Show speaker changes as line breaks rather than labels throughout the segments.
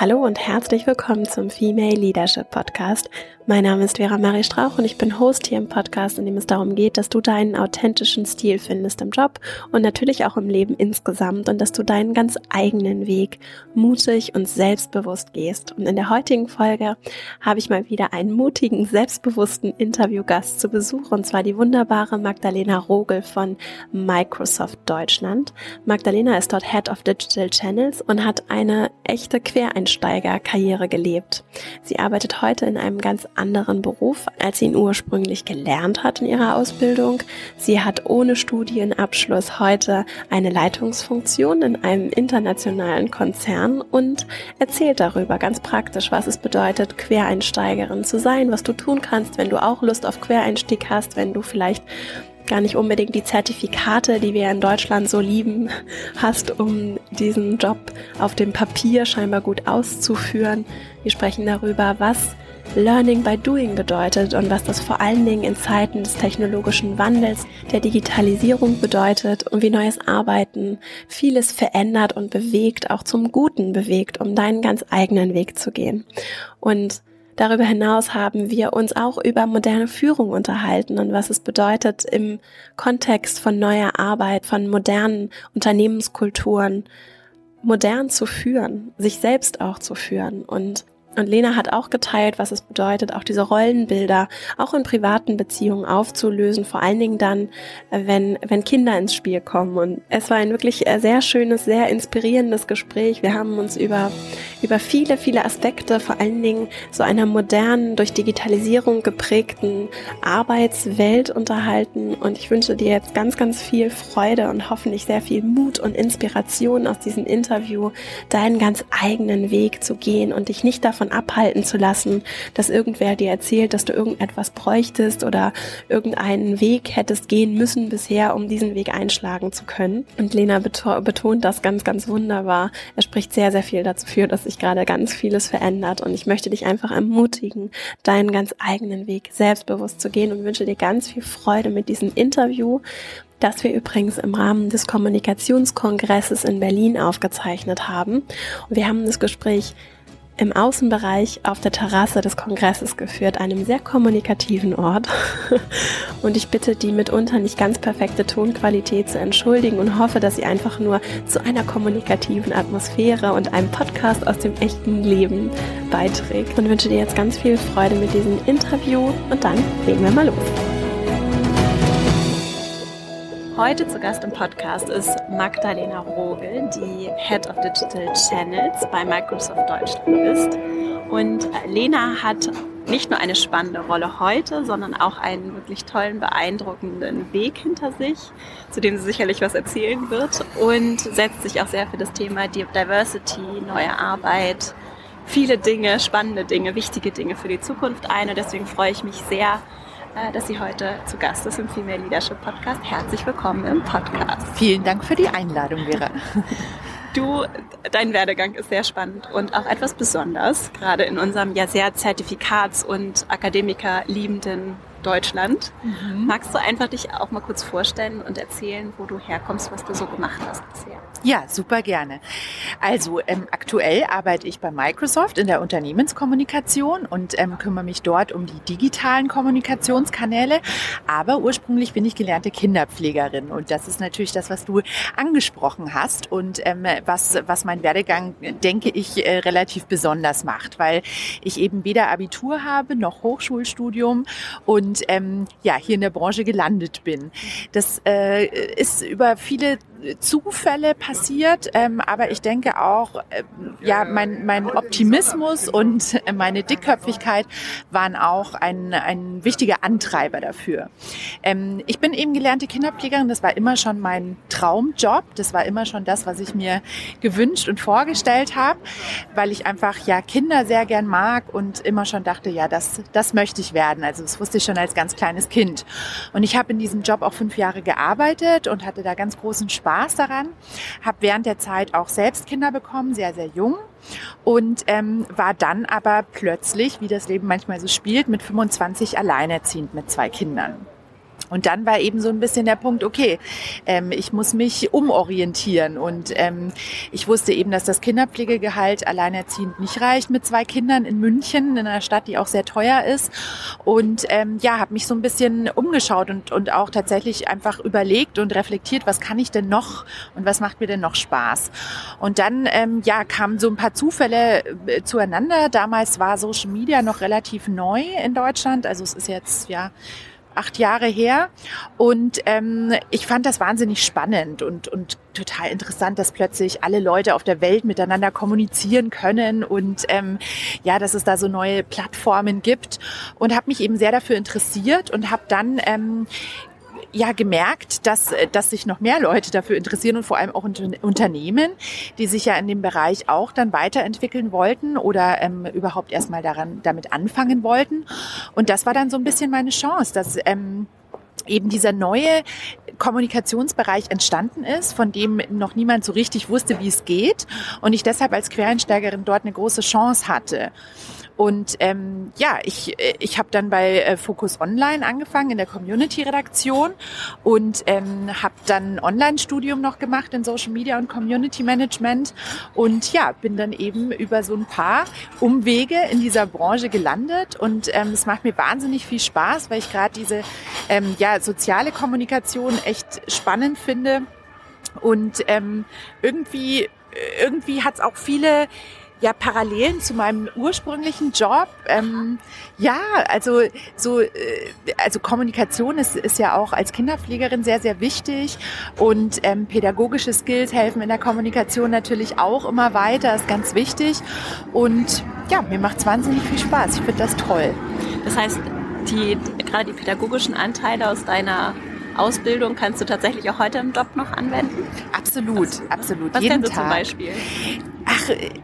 Hallo und herzlich willkommen zum Female Leadership Podcast. Mein Name ist Vera Marie Strauch und ich bin Host hier im Podcast, in dem es darum geht, dass du deinen authentischen Stil findest im Job und natürlich auch im Leben insgesamt und dass du deinen ganz eigenen Weg mutig und selbstbewusst gehst. Und in der heutigen Folge habe ich mal wieder einen mutigen, selbstbewussten Interviewgast zu Besuch und zwar die wunderbare Magdalena Rogel von Microsoft Deutschland. Magdalena ist dort Head of Digital Channels und hat eine echte Quereinsteigerkarriere gelebt. Sie arbeitet heute in einem ganz anderen Beruf, als sie ihn ursprünglich gelernt hat in ihrer Ausbildung. Sie hat ohne Studienabschluss heute eine Leitungsfunktion in einem internationalen Konzern und erzählt darüber ganz praktisch, was es bedeutet, Quereinsteigerin zu sein, was du tun kannst, wenn du auch Lust auf Quereinstieg hast, wenn du vielleicht gar nicht unbedingt die Zertifikate, die wir in Deutschland so lieben, hast, um diesen Job auf dem Papier scheinbar gut auszuführen. Wir sprechen darüber, was Learning by Doing bedeutet und was das vor allen Dingen in Zeiten des technologischen Wandels, der Digitalisierung bedeutet und wie neues Arbeiten vieles verändert und bewegt, auch zum Guten bewegt, um deinen ganz eigenen Weg zu gehen. Und Darüber hinaus haben wir uns auch über moderne Führung unterhalten und was es bedeutet im Kontext von neuer Arbeit, von modernen Unternehmenskulturen, modern zu führen, sich selbst auch zu führen. Und und Lena hat auch geteilt, was es bedeutet, auch diese Rollenbilder auch in privaten Beziehungen aufzulösen, vor allen Dingen dann, äh, wenn, wenn Kinder ins Spiel kommen. Und es war ein wirklich äh, sehr schönes, sehr inspirierendes Gespräch. Wir haben uns über, über viele, viele Aspekte, vor allen Dingen so einer modernen, durch Digitalisierung geprägten Arbeitswelt unterhalten. Und ich wünsche dir jetzt ganz, ganz viel Freude und hoffentlich sehr viel Mut und Inspiration aus diesem Interview, deinen ganz eigenen Weg zu gehen und dich nicht davon davon abhalten zu lassen, dass irgendwer dir erzählt, dass du irgendetwas bräuchtest oder irgendeinen Weg hättest gehen müssen bisher, um diesen Weg einschlagen zu können. Und Lena betont das ganz, ganz wunderbar. Er spricht sehr, sehr viel dafür, dass sich gerade ganz vieles verändert. Und ich möchte dich einfach ermutigen, deinen ganz eigenen Weg selbstbewusst zu gehen und wünsche dir ganz viel Freude mit diesem Interview das wir übrigens im Rahmen des Kommunikationskongresses in Berlin aufgezeichnet haben. Und wir haben das Gespräch im Außenbereich auf der Terrasse des Kongresses geführt, einem sehr kommunikativen Ort. Und ich bitte die mitunter nicht ganz perfekte Tonqualität zu entschuldigen und hoffe, dass sie einfach nur zu einer kommunikativen Atmosphäre und einem Podcast aus dem echten Leben beiträgt. Und wünsche dir jetzt ganz viel Freude mit diesem Interview und dann legen wir mal los. Heute zu Gast im Podcast ist Magdalena Rogel, die Head of Digital Channels bei Microsoft Deutschland ist. Und Lena hat nicht nur eine spannende Rolle heute, sondern auch einen wirklich tollen, beeindruckenden Weg hinter sich, zu dem sie sicherlich was erzählen wird und setzt sich auch sehr für das Thema Diversity, neue Arbeit, viele Dinge, spannende Dinge, wichtige Dinge für die Zukunft ein. Und deswegen freue ich mich sehr, äh, dass sie heute zu Gast ist im Female Leadership Podcast. Herzlich willkommen im Podcast.
Vielen Dank für die Einladung, Vera.
Du, dein Werdegang ist sehr spannend und auch etwas besonders, gerade in unserem ja sehr Zertifikats- und Akademiker liebenden Deutschland. Mhm. Magst du einfach dich auch mal kurz vorstellen und erzählen, wo du herkommst, was du so gemacht hast bisher?
Ja, super gerne. Also ähm, aktuell arbeite ich bei Microsoft in der Unternehmenskommunikation und ähm, kümmere mich dort um die digitalen Kommunikationskanäle. Aber ursprünglich bin ich gelernte Kinderpflegerin und das ist natürlich das, was du angesprochen hast und ähm, was, was mein Werdegang, denke ich, äh, relativ besonders macht, weil ich eben weder Abitur habe noch Hochschulstudium und ähm, ja hier in der Branche gelandet bin. Das äh, ist über viele Zufälle passiert, ähm, aber ich denke auch, äh, ja, mein, mein Optimismus und meine Dickköpfigkeit waren auch ein, ein wichtiger Antreiber dafür. Ähm, ich bin eben gelernte Kinderpflegerin, das war immer schon mein Traumjob, das war immer schon das, was ich mir gewünscht und vorgestellt habe, weil ich einfach ja Kinder sehr gern mag und immer schon dachte, ja, das, das möchte ich werden. Also das wusste ich schon als ganz kleines Kind. Und ich habe in diesem Job auch fünf Jahre gearbeitet und hatte da ganz großen Spaß Spaß daran, habe während der Zeit auch selbst Kinder bekommen, sehr, sehr jung und ähm, war dann aber plötzlich, wie das Leben manchmal so spielt, mit 25 alleinerziehend mit zwei Kindern. Und dann war eben so ein bisschen der Punkt, okay, ähm, ich muss mich umorientieren. Und ähm, ich wusste eben, dass das Kinderpflegegehalt alleinerziehend nicht reicht mit zwei Kindern in München, in einer Stadt, die auch sehr teuer ist. Und ähm, ja, habe mich so ein bisschen umgeschaut und, und auch tatsächlich einfach überlegt und reflektiert, was kann ich denn noch und was macht mir denn noch Spaß. Und dann ähm, ja, kamen so ein paar Zufälle äh, zueinander. Damals war Social Media noch relativ neu in Deutschland. Also es ist jetzt ja acht Jahre her. Und ähm, ich fand das wahnsinnig spannend und, und total interessant, dass plötzlich alle Leute auf der Welt miteinander kommunizieren können und ähm, ja, dass es da so neue Plattformen gibt und habe mich eben sehr dafür interessiert und habe dann ähm, ja gemerkt, dass, äh, dass sich noch mehr Leute dafür interessieren und vor allem auch Unternehmen, die sich ja in dem Bereich auch dann weiterentwickeln wollten oder ähm, überhaupt erstmal daran damit anfangen wollten. Und das war dann so ein bisschen meine Chance, dass ähm, eben dieser neue Kommunikationsbereich entstanden ist, von dem noch niemand so richtig wusste, wie es geht und ich deshalb als Quereinsteigerin dort eine große Chance hatte. Und ähm, ja, ich, äh, ich habe dann bei äh, Focus Online angefangen in der Community-Redaktion und ähm, habe dann Online-Studium noch gemacht in Social Media und Community Management. Und ja, bin dann eben über so ein paar Umwege in dieser Branche gelandet. Und ähm, es macht mir wahnsinnig viel Spaß, weil ich gerade diese ähm, ja, soziale Kommunikation echt spannend finde. Und ähm, irgendwie irgendwie hat es auch viele ja Parallelen zu meinem ursprünglichen Job. Ähm, ja, also so, äh, also Kommunikation ist, ist ja auch als Kinderpflegerin sehr, sehr wichtig und ähm, pädagogische Skills helfen in der Kommunikation natürlich auch immer weiter, ist ganz wichtig und ja, mir macht es wahnsinnig viel Spaß. Ich finde das toll.
Das heißt, die, gerade die pädagogischen Anteile aus deiner Ausbildung kannst du tatsächlich auch heute im Job noch anwenden?
Absolut, absolut.
Was Jeden Tag. zum Beispiel?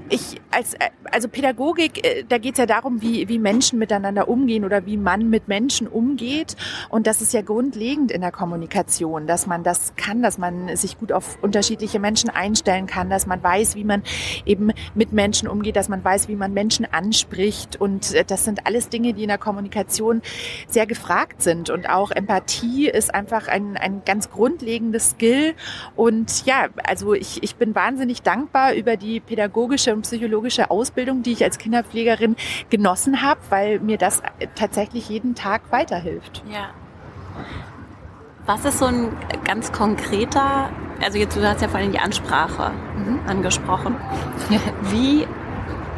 Ich als also Pädagogik, äh, da geht es ja darum, wie, wie Menschen miteinander umgehen oder wie man mit Menschen umgeht. Und das ist ja grundlegend in der Kommunikation, dass man das kann, dass man sich gut auf unterschiedliche Menschen einstellen kann, dass man weiß, wie man eben mit Menschen umgeht, dass man weiß, wie man Menschen anspricht. Und äh, das sind alles Dinge, die in der Kommunikation sehr gefragt sind. Und auch Empathie ist einfach ein, ein ganz grundlegendes Skill. Und ja, also ich, ich bin wahnsinnig dankbar über die pädagogische und psychologische Ausbildung, die ich als Kinderpflegerin genossen habe, weil mir das tatsächlich jeden Tag weiterhilft.
Ja. Was ist so ein ganz konkreter, also jetzt du hast ja vorhin die Ansprache mhm. angesprochen. Wie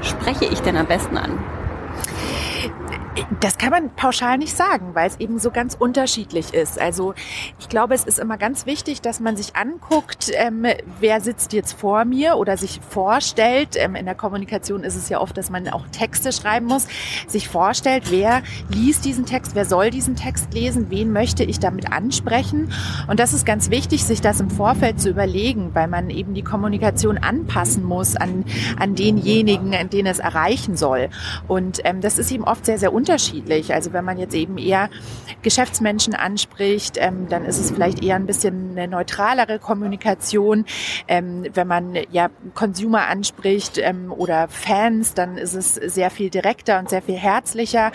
spreche ich denn am besten an?
Das kann man pauschal nicht sagen, weil es eben so ganz unterschiedlich ist. Also ich glaube, es ist immer ganz wichtig, dass man sich anguckt, ähm, wer sitzt jetzt vor mir oder sich vorstellt. Ähm, in der Kommunikation ist es ja oft, dass man auch Texte schreiben muss, sich vorstellt, wer liest diesen Text, wer soll diesen Text lesen, wen möchte ich damit ansprechen. Und das ist ganz wichtig, sich das im Vorfeld zu überlegen, weil man eben die Kommunikation anpassen muss an, an denjenigen, an den es erreichen soll. Und ähm, das ist eben oft sehr, sehr unterschiedlich unterschiedlich. Also wenn man jetzt eben eher Geschäftsmenschen anspricht, ähm, dann ist es vielleicht eher ein bisschen eine neutralere Kommunikation. Ähm, wenn man ja Consumer anspricht ähm, oder Fans, dann ist es sehr viel direkter und sehr viel herzlicher.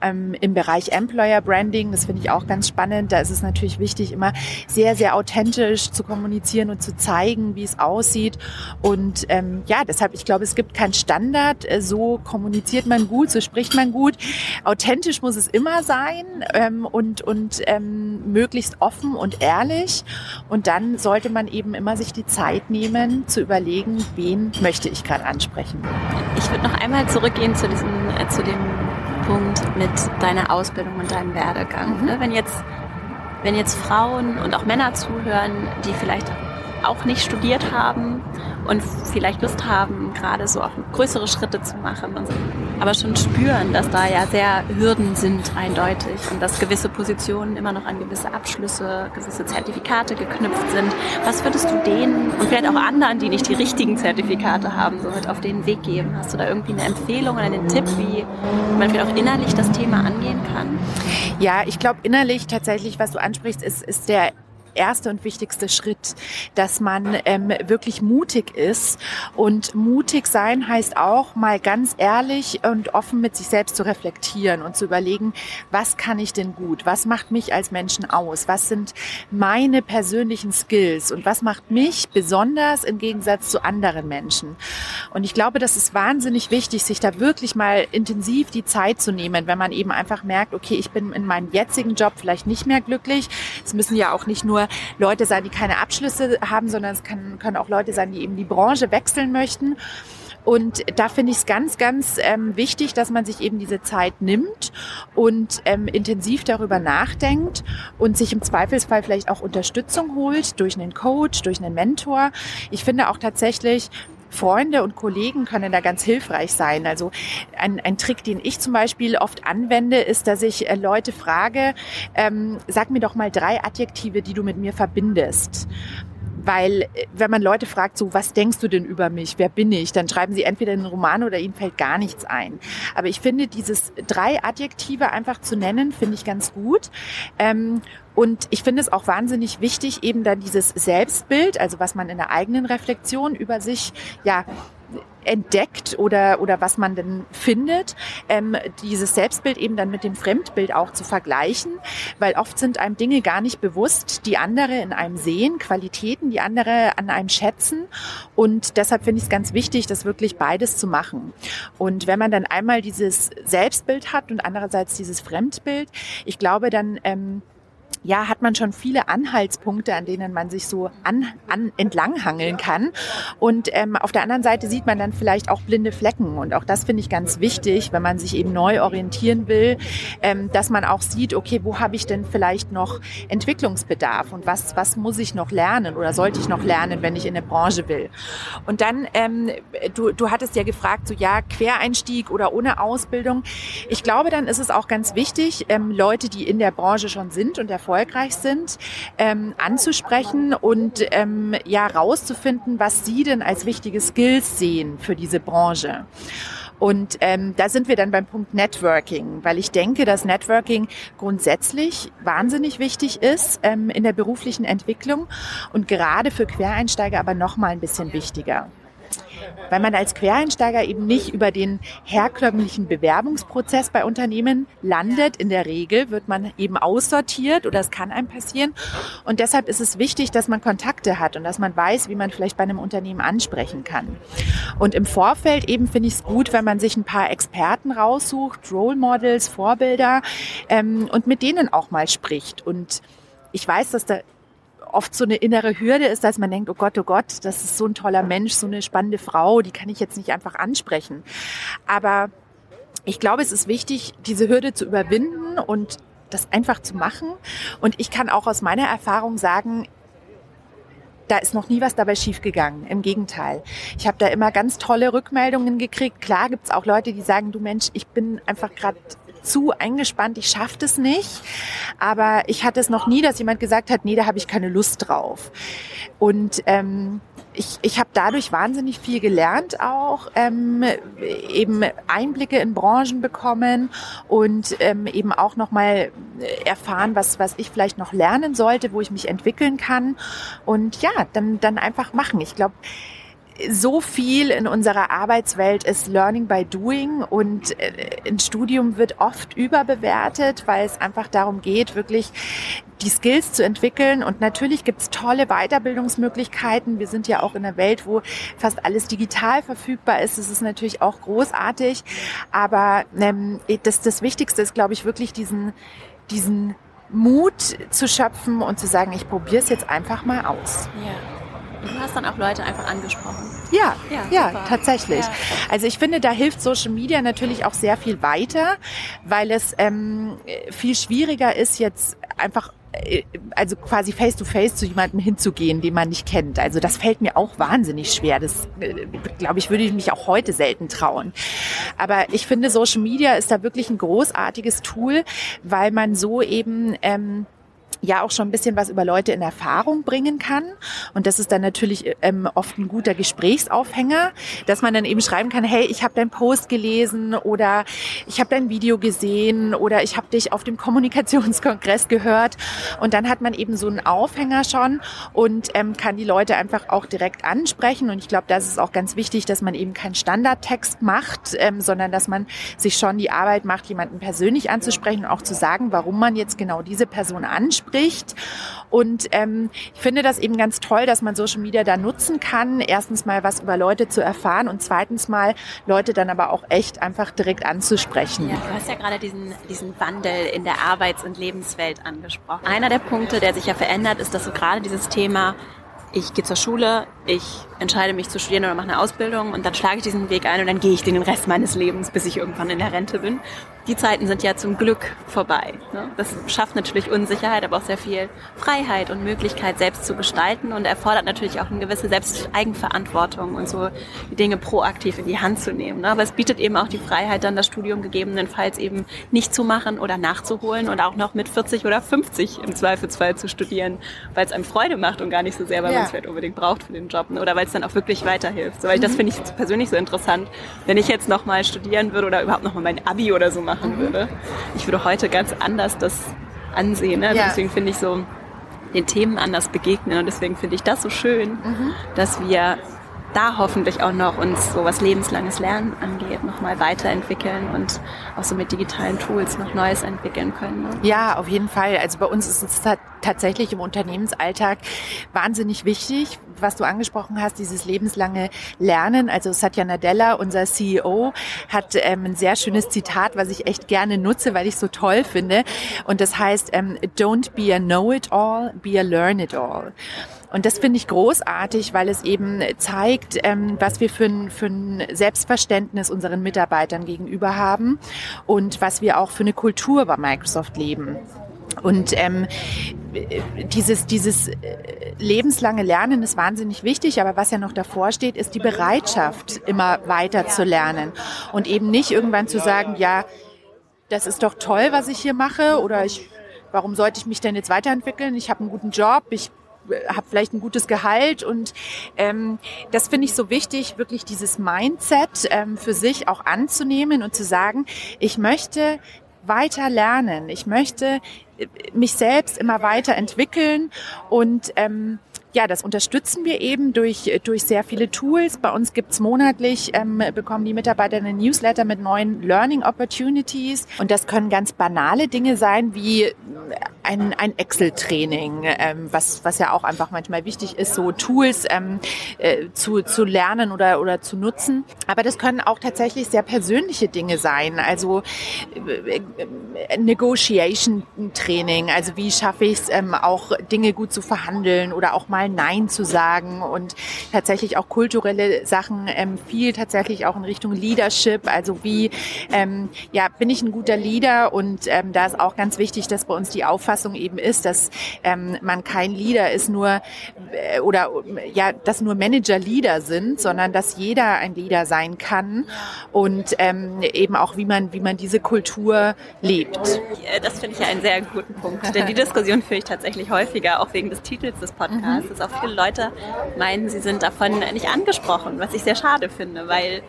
Ähm, Im Bereich Employer Branding, das finde ich auch ganz spannend, da ist es natürlich wichtig, immer sehr, sehr authentisch zu kommunizieren und zu zeigen, wie es aussieht. Und ähm, ja, deshalb, ich glaube, es gibt keinen Standard. Äh, so kommuniziert man gut, so spricht man gut authentisch muss es immer sein ähm, und, und ähm, möglichst offen und ehrlich. Und dann sollte man eben immer sich die Zeit nehmen, zu überlegen, wen möchte ich gerade ansprechen.
Ich würde noch einmal zurückgehen zu diesem, äh, zu dem Punkt mit deiner Ausbildung und deinem Werdegang. Mhm. Ne? Wenn jetzt wenn jetzt Frauen und auch Männer zuhören, die vielleicht auch nicht studiert haben und vielleicht Lust haben, gerade so auch größere Schritte zu machen, aber schon spüren, dass da ja sehr Hürden sind eindeutig und dass gewisse Positionen immer noch an gewisse Abschlüsse, gewisse Zertifikate geknüpft sind. Was würdest du denen und vielleicht auch anderen, die nicht die richtigen Zertifikate haben, so mit auf den Weg geben? Hast du da irgendwie eine Empfehlung oder einen Tipp, wie man vielleicht auch innerlich das Thema angehen kann?
Ja, ich glaube innerlich tatsächlich, was du ansprichst, ist, ist der erste und wichtigste Schritt, dass man ähm, wirklich mutig ist. Und mutig sein heißt auch mal ganz ehrlich und offen mit sich selbst zu reflektieren und zu überlegen, was kann ich denn gut? Was macht mich als Menschen aus? Was sind meine persönlichen Skills? Und was macht mich besonders im Gegensatz zu anderen Menschen? Und ich glaube, das ist wahnsinnig wichtig, sich da wirklich mal intensiv die Zeit zu nehmen, wenn man eben einfach merkt, okay, ich bin in meinem jetzigen Job vielleicht nicht mehr glücklich. Es müssen ja auch nicht nur Leute sein, die keine Abschlüsse haben, sondern es kann, können auch Leute sein, die eben die Branche wechseln möchten. Und da finde ich es ganz, ganz ähm, wichtig, dass man sich eben diese Zeit nimmt und ähm, intensiv darüber nachdenkt und sich im Zweifelsfall vielleicht auch Unterstützung holt durch einen Coach, durch einen Mentor. Ich finde auch tatsächlich, Freunde und Kollegen können da ganz hilfreich sein. Also ein, ein Trick, den ich zum Beispiel oft anwende, ist, dass ich äh, Leute frage, ähm, sag mir doch mal drei Adjektive, die du mit mir verbindest. Weil äh, wenn man Leute fragt, so, was denkst du denn über mich? Wer bin ich? Dann schreiben sie entweder einen Roman oder ihnen fällt gar nichts ein. Aber ich finde, dieses drei Adjektive einfach zu nennen, finde ich ganz gut. Ähm, und ich finde es auch wahnsinnig wichtig, eben dann dieses Selbstbild, also was man in der eigenen Reflexion über sich ja entdeckt oder, oder was man denn findet, ähm, dieses Selbstbild eben dann mit dem Fremdbild auch zu vergleichen, weil oft sind einem Dinge gar nicht bewusst, die andere in einem sehen, Qualitäten, die andere an einem schätzen und deshalb finde ich es ganz wichtig, das wirklich beides zu machen. Und wenn man dann einmal dieses Selbstbild hat und andererseits dieses Fremdbild, ich glaube, dann ähm, ja, hat man schon viele Anhaltspunkte, an denen man sich so an, an entlanghangeln kann. Und ähm, auf der anderen Seite sieht man dann vielleicht auch blinde Flecken. Und auch das finde ich ganz wichtig, wenn man sich eben neu orientieren will, ähm, dass man auch sieht, okay, wo habe ich denn vielleicht noch Entwicklungsbedarf und was, was muss ich noch lernen oder sollte ich noch lernen, wenn ich in eine Branche will. Und dann, ähm, du, du hattest ja gefragt, so ja, Quereinstieg oder ohne Ausbildung. Ich glaube, dann ist es auch ganz wichtig, ähm, Leute, die in der Branche schon sind und erfolgreich erfolgreich sind, ähm, anzusprechen und ähm, ja rauszufinden, was Sie denn als wichtige Skills sehen für diese Branche. Und ähm, da sind wir dann beim Punkt Networking, weil ich denke, dass Networking grundsätzlich wahnsinnig wichtig ist ähm, in der beruflichen Entwicklung und gerade für Quereinsteiger aber noch mal ein bisschen wichtiger weil man als Quereinsteiger eben nicht über den herkömmlichen Bewerbungsprozess bei Unternehmen landet. In der Regel wird man eben aussortiert oder es kann einem passieren. Und deshalb ist es wichtig, dass man Kontakte hat und dass man weiß, wie man vielleicht bei einem Unternehmen ansprechen kann. Und im Vorfeld eben finde ich es gut, wenn man sich ein paar Experten raussucht, Role Models, Vorbilder ähm, und mit denen auch mal spricht. Und ich weiß, dass da oft so eine innere Hürde ist, dass man denkt, oh Gott, oh Gott, das ist so ein toller Mensch, so eine spannende Frau, die kann ich jetzt nicht einfach ansprechen. Aber ich glaube, es ist wichtig, diese Hürde zu überwinden und das einfach zu machen. Und ich kann auch aus meiner Erfahrung sagen, da ist noch nie was dabei schiefgegangen. Im Gegenteil. Ich habe da immer ganz tolle Rückmeldungen gekriegt. Klar gibt's auch Leute, die sagen, du Mensch, ich bin einfach gerade zu eingespannt, ich schaffe das nicht. Aber ich hatte es noch nie, dass jemand gesagt hat, nee, da habe ich keine Lust drauf. Und ähm, ich, ich habe dadurch wahnsinnig viel gelernt auch, ähm, eben Einblicke in Branchen bekommen und ähm, eben auch nochmal erfahren, was, was ich vielleicht noch lernen sollte, wo ich mich entwickeln kann. Und ja, dann, dann einfach machen. Ich glaube, so viel in unserer Arbeitswelt ist Learning by Doing und äh, ein Studium wird oft überbewertet, weil es einfach darum geht, wirklich die Skills zu entwickeln. Und natürlich gibt's tolle Weiterbildungsmöglichkeiten. Wir sind ja auch in einer Welt, wo fast alles digital verfügbar ist. Das ist natürlich auch großartig. Aber ähm, das, das Wichtigste ist, glaube ich, wirklich diesen, diesen Mut zu schöpfen und zu sagen, ich probiere es jetzt einfach mal aus.
Ja. Du hast dann auch Leute einfach angesprochen.
Ja, ja, ja tatsächlich. Ja. Also ich finde, da hilft Social Media natürlich auch sehr viel weiter, weil es ähm, viel schwieriger ist, jetzt einfach äh, also quasi face to face zu jemandem hinzugehen, den man nicht kennt. Also das fällt mir auch wahnsinnig schwer. Das äh, glaube ich, würde ich mich auch heute selten trauen. Aber ich finde, Social Media ist da wirklich ein großartiges Tool, weil man so eben ähm, ja auch schon ein bisschen was über Leute in Erfahrung bringen kann. Und das ist dann natürlich ähm, oft ein guter Gesprächsaufhänger, dass man dann eben schreiben kann, hey, ich habe deinen Post gelesen oder ich habe dein Video gesehen oder ich habe dich auf dem Kommunikationskongress gehört. Und dann hat man eben so einen Aufhänger schon und ähm, kann die Leute einfach auch direkt ansprechen. Und ich glaube, das ist auch ganz wichtig, dass man eben keinen Standardtext macht, ähm, sondern dass man sich schon die Arbeit macht, jemanden persönlich anzusprechen und auch zu sagen, warum man jetzt genau diese Person anspricht spricht. Und ähm, ich finde das eben ganz toll, dass man Social Media da nutzen kann. Erstens mal was über Leute zu erfahren und zweitens mal Leute dann aber auch echt einfach direkt anzusprechen.
Ja, du hast ja gerade diesen, diesen Wandel in der Arbeits- und Lebenswelt angesprochen. Einer der Punkte, der sich ja verändert, ist, dass so gerade dieses Thema ich gehe zur Schule, ich entscheide mich zu studieren oder mache eine Ausbildung und dann schlage ich diesen Weg ein und dann gehe ich den Rest meines Lebens, bis ich irgendwann in der Rente bin. Die Zeiten sind ja zum Glück vorbei. Ne? Das schafft natürlich Unsicherheit, aber auch sehr viel Freiheit und Möglichkeit, selbst zu gestalten und erfordert natürlich auch eine gewisse Selbsteigenverantwortung und so die Dinge proaktiv in die Hand zu nehmen. Ne? Aber es bietet eben auch die Freiheit, dann das Studium gegebenenfalls eben nicht zu machen oder nachzuholen und auch noch mit 40 oder 50 im Zweifelsfall zu studieren, weil es einem Freude macht und gar nicht so sehr, weil ja. man es vielleicht unbedingt braucht für den Job ne? oder weil es dann auch wirklich weiterhilft. So, weil mhm. das finde ich persönlich so interessant. Wenn ich jetzt nochmal studieren würde oder überhaupt nochmal mein Abi oder so machen machen würde. Ich würde heute ganz anders das ansehen. Ne? Ja. Deswegen finde ich so den Themen anders begegnen und deswegen finde ich das so schön, mhm. dass wir da hoffentlich auch noch uns so was lebenslanges Lernen angeht, nochmal weiterentwickeln und auch so mit digitalen Tools noch Neues entwickeln können. Ne?
Ja, auf jeden Fall. Also bei uns ist es tatsächlich im Unternehmensalltag wahnsinnig wichtig, was du angesprochen hast, dieses lebenslange Lernen. Also Satya Nadella, unser CEO, hat ähm, ein sehr schönes Zitat, was ich echt gerne nutze, weil ich so toll finde. Und das heißt, ähm, don't be a know-it-all, be a learn-it-all. Und das finde ich großartig, weil es eben zeigt, ähm, was wir für ein, für ein Selbstverständnis unseren Mitarbeitern gegenüber haben und was wir auch für eine Kultur bei Microsoft leben. Und ähm, dieses, dieses äh, lebenslange Lernen ist wahnsinnig wichtig, aber was ja noch davor steht, ist die Bereitschaft, immer weiter zu lernen. Und eben nicht irgendwann zu sagen, ja, das ist doch toll, was ich hier mache oder ich, warum sollte ich mich denn jetzt weiterentwickeln? Ich habe einen guten Job, ich habe vielleicht ein gutes Gehalt. Und ähm, das finde ich so wichtig, wirklich dieses Mindset ähm, für sich auch anzunehmen und zu sagen, ich möchte weiter lernen, ich möchte äh, mich selbst immer weiter entwickeln und ähm, ja, das unterstützen wir eben durch, durch sehr viele Tools. Bei uns gibt's monatlich, ähm, bekommen die Mitarbeiter einen Newsletter mit neuen Learning Opportunities. Und das können ganz banale Dinge sein, wie ein, ein Excel-Training, ähm, was, was ja auch einfach manchmal wichtig ist, so Tools ähm, äh, zu, zu lernen oder, oder zu nutzen. Aber das können auch tatsächlich sehr persönliche Dinge sein. Also äh, äh Negotiation-Training, also wie schaffe ich es, ähm, auch Dinge gut zu verhandeln oder auch mal mal Nein zu sagen und tatsächlich auch kulturelle Sachen ähm, viel tatsächlich auch in Richtung Leadership. Also wie ähm, ja bin ich ein guter Leader und ähm, da ist auch ganz wichtig, dass bei uns die Auffassung eben ist, dass ähm, man kein Leader ist nur äh, oder ja, dass nur Manager Leader sind, sondern dass jeder ein Leader sein kann und ähm, eben auch wie man wie man diese Kultur lebt.
Das finde ich ja einen sehr guten Punkt, denn die Diskussion führe ich tatsächlich häufiger, auch wegen des Titels des Podcasts dass auch viele Leute meinen, sie sind davon nicht angesprochen, was ich sehr schade finde, weil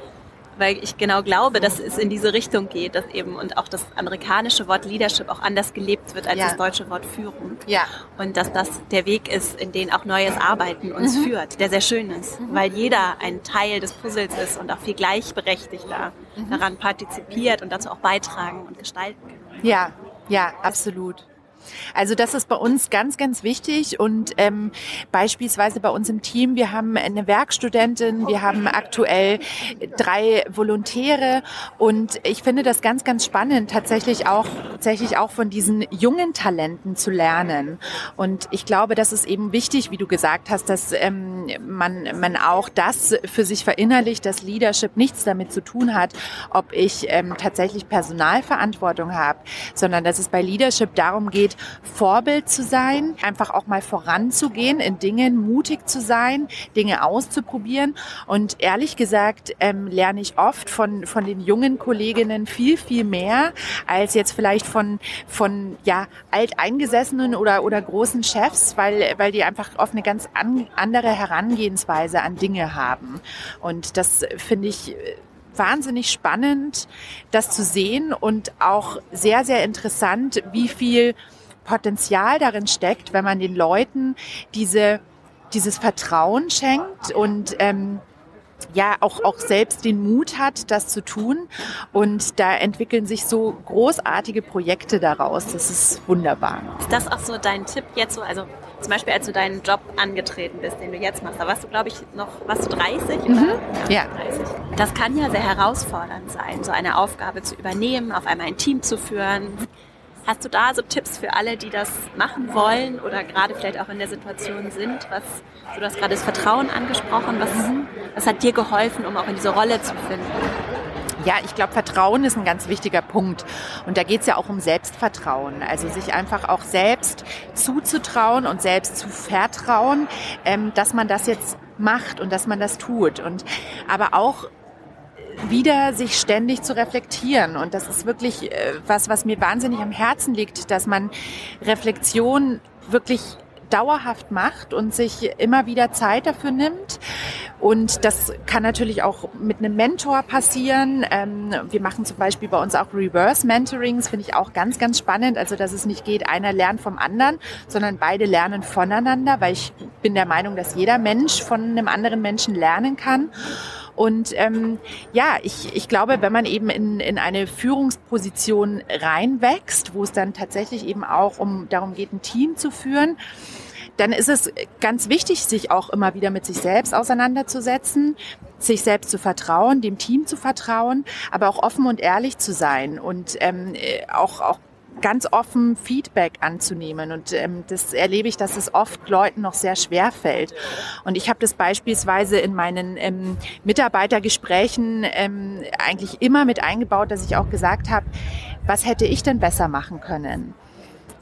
weil ich genau glaube, dass es in diese Richtung geht, dass eben und auch das amerikanische Wort Leadership auch anders gelebt wird als ja. das deutsche Wort Führung.
Ja.
Und dass das der Weg ist, in den auch neues Arbeiten uns mhm. führt, der sehr schön ist, mhm. weil jeder ein Teil des Puzzles ist und auch viel gleichberechtigter mhm. daran partizipiert und dazu auch beitragen und gestalten kann.
Ja, ja, absolut. Also das ist bei uns ganz, ganz wichtig und ähm, beispielsweise bei uns im Team, wir haben eine Werkstudentin, wir haben aktuell drei Volontäre und ich finde das ganz, ganz spannend, tatsächlich auch, tatsächlich auch von diesen jungen Talenten zu lernen. Und ich glaube, das ist eben wichtig, wie du gesagt hast, dass ähm, man, man auch das für sich verinnerlicht, dass Leadership nichts damit zu tun hat, ob ich ähm, tatsächlich Personalverantwortung habe, sondern dass es bei Leadership darum geht, Vorbild zu sein, einfach auch mal voranzugehen in Dingen, mutig zu sein, Dinge auszuprobieren. Und ehrlich gesagt ähm, lerne ich oft von, von den jungen Kolleginnen viel, viel mehr als jetzt vielleicht von, von ja, alteingesessenen oder, oder großen Chefs, weil, weil die einfach oft eine ganz an, andere Herangehensweise an Dinge haben. Und das finde ich wahnsinnig spannend, das zu sehen und auch sehr, sehr interessant, wie viel Potenzial darin steckt, wenn man den Leuten diese, dieses Vertrauen schenkt und ähm, ja auch, auch selbst den Mut hat, das zu tun. Und da entwickeln sich so großartige Projekte daraus. Das ist wunderbar.
Ist das auch so dein Tipp jetzt so? Also zum Beispiel, als du deinen Job angetreten bist, den du jetzt machst, da warst du, glaube ich, noch, warst du 30?
Mhm. Oder? Ja.
30. Das kann ja sehr herausfordernd sein, so eine Aufgabe zu übernehmen, auf einmal ein Team zu führen. Hast du da so Tipps für alle, die das machen wollen oder gerade vielleicht auch in der Situation sind? Was, du hast gerade das Vertrauen angesprochen. Was, mhm. was hat dir geholfen, um auch in diese Rolle zu finden?
Ja, ich glaube, Vertrauen ist ein ganz wichtiger Punkt. Und da geht es ja auch um Selbstvertrauen. Also sich einfach auch selbst zuzutrauen und selbst zu vertrauen, ähm, dass man das jetzt macht und dass man das tut. Und aber auch wieder sich ständig zu reflektieren. Und das ist wirklich äh, was, was mir wahnsinnig am Herzen liegt, dass man Reflexion wirklich dauerhaft macht und sich immer wieder Zeit dafür nimmt. Und das kann natürlich auch mit einem Mentor passieren. Ähm, wir machen zum Beispiel bei uns auch Reverse Mentorings, finde ich auch ganz, ganz spannend. Also, dass es nicht geht, einer lernt vom anderen, sondern beide lernen voneinander, weil ich bin der Meinung, dass jeder Mensch von einem anderen Menschen lernen kann. Und ähm, ja, ich, ich glaube, wenn man eben in, in eine Führungsposition reinwächst, wo es dann tatsächlich eben auch um darum geht, ein Team zu führen, dann ist es ganz wichtig, sich auch immer wieder mit sich selbst auseinanderzusetzen, sich selbst zu vertrauen, dem Team zu vertrauen, aber auch offen und ehrlich zu sein und ähm, äh, auch, auch ganz offen Feedback anzunehmen. Und ähm, das erlebe ich, dass es oft Leuten noch sehr schwer fällt. Und ich habe das beispielsweise in meinen ähm, Mitarbeitergesprächen ähm, eigentlich immer mit eingebaut, dass ich auch gesagt habe, was hätte ich denn besser machen können?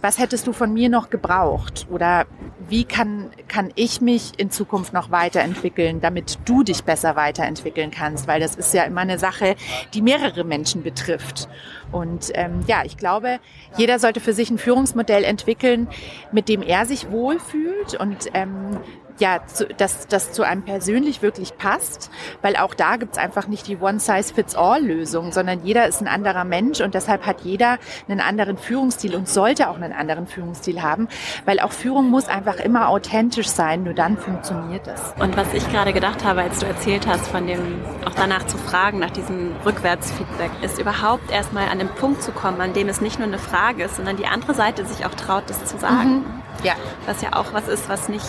was hättest du von mir noch gebraucht? Oder wie kann, kann ich mich in Zukunft noch weiterentwickeln, damit du dich besser weiterentwickeln kannst? Weil das ist ja immer eine Sache, die mehrere Menschen betrifft. Und ähm, ja, ich glaube, jeder sollte für sich ein Führungsmodell entwickeln, mit dem er sich wohlfühlt und ähm, ja, zu, dass das zu einem persönlich wirklich passt, weil auch da gibt's einfach nicht die One-Size-Fits-All-Lösung, sondern jeder ist ein anderer Mensch und deshalb hat jeder einen anderen Führungsstil und sollte auch einen anderen Führungsstil haben, weil auch Führung muss einfach immer authentisch sein, nur dann funktioniert es.
Und was ich gerade gedacht habe, als du erzählt hast, von dem auch danach zu fragen, nach diesem Rückwärtsfeedback, ist überhaupt erstmal an den Punkt zu kommen, an dem es nicht nur eine Frage ist, sondern die andere Seite sich auch traut, das zu sagen. Mhm. Ja. Was ja auch was ist, was nicht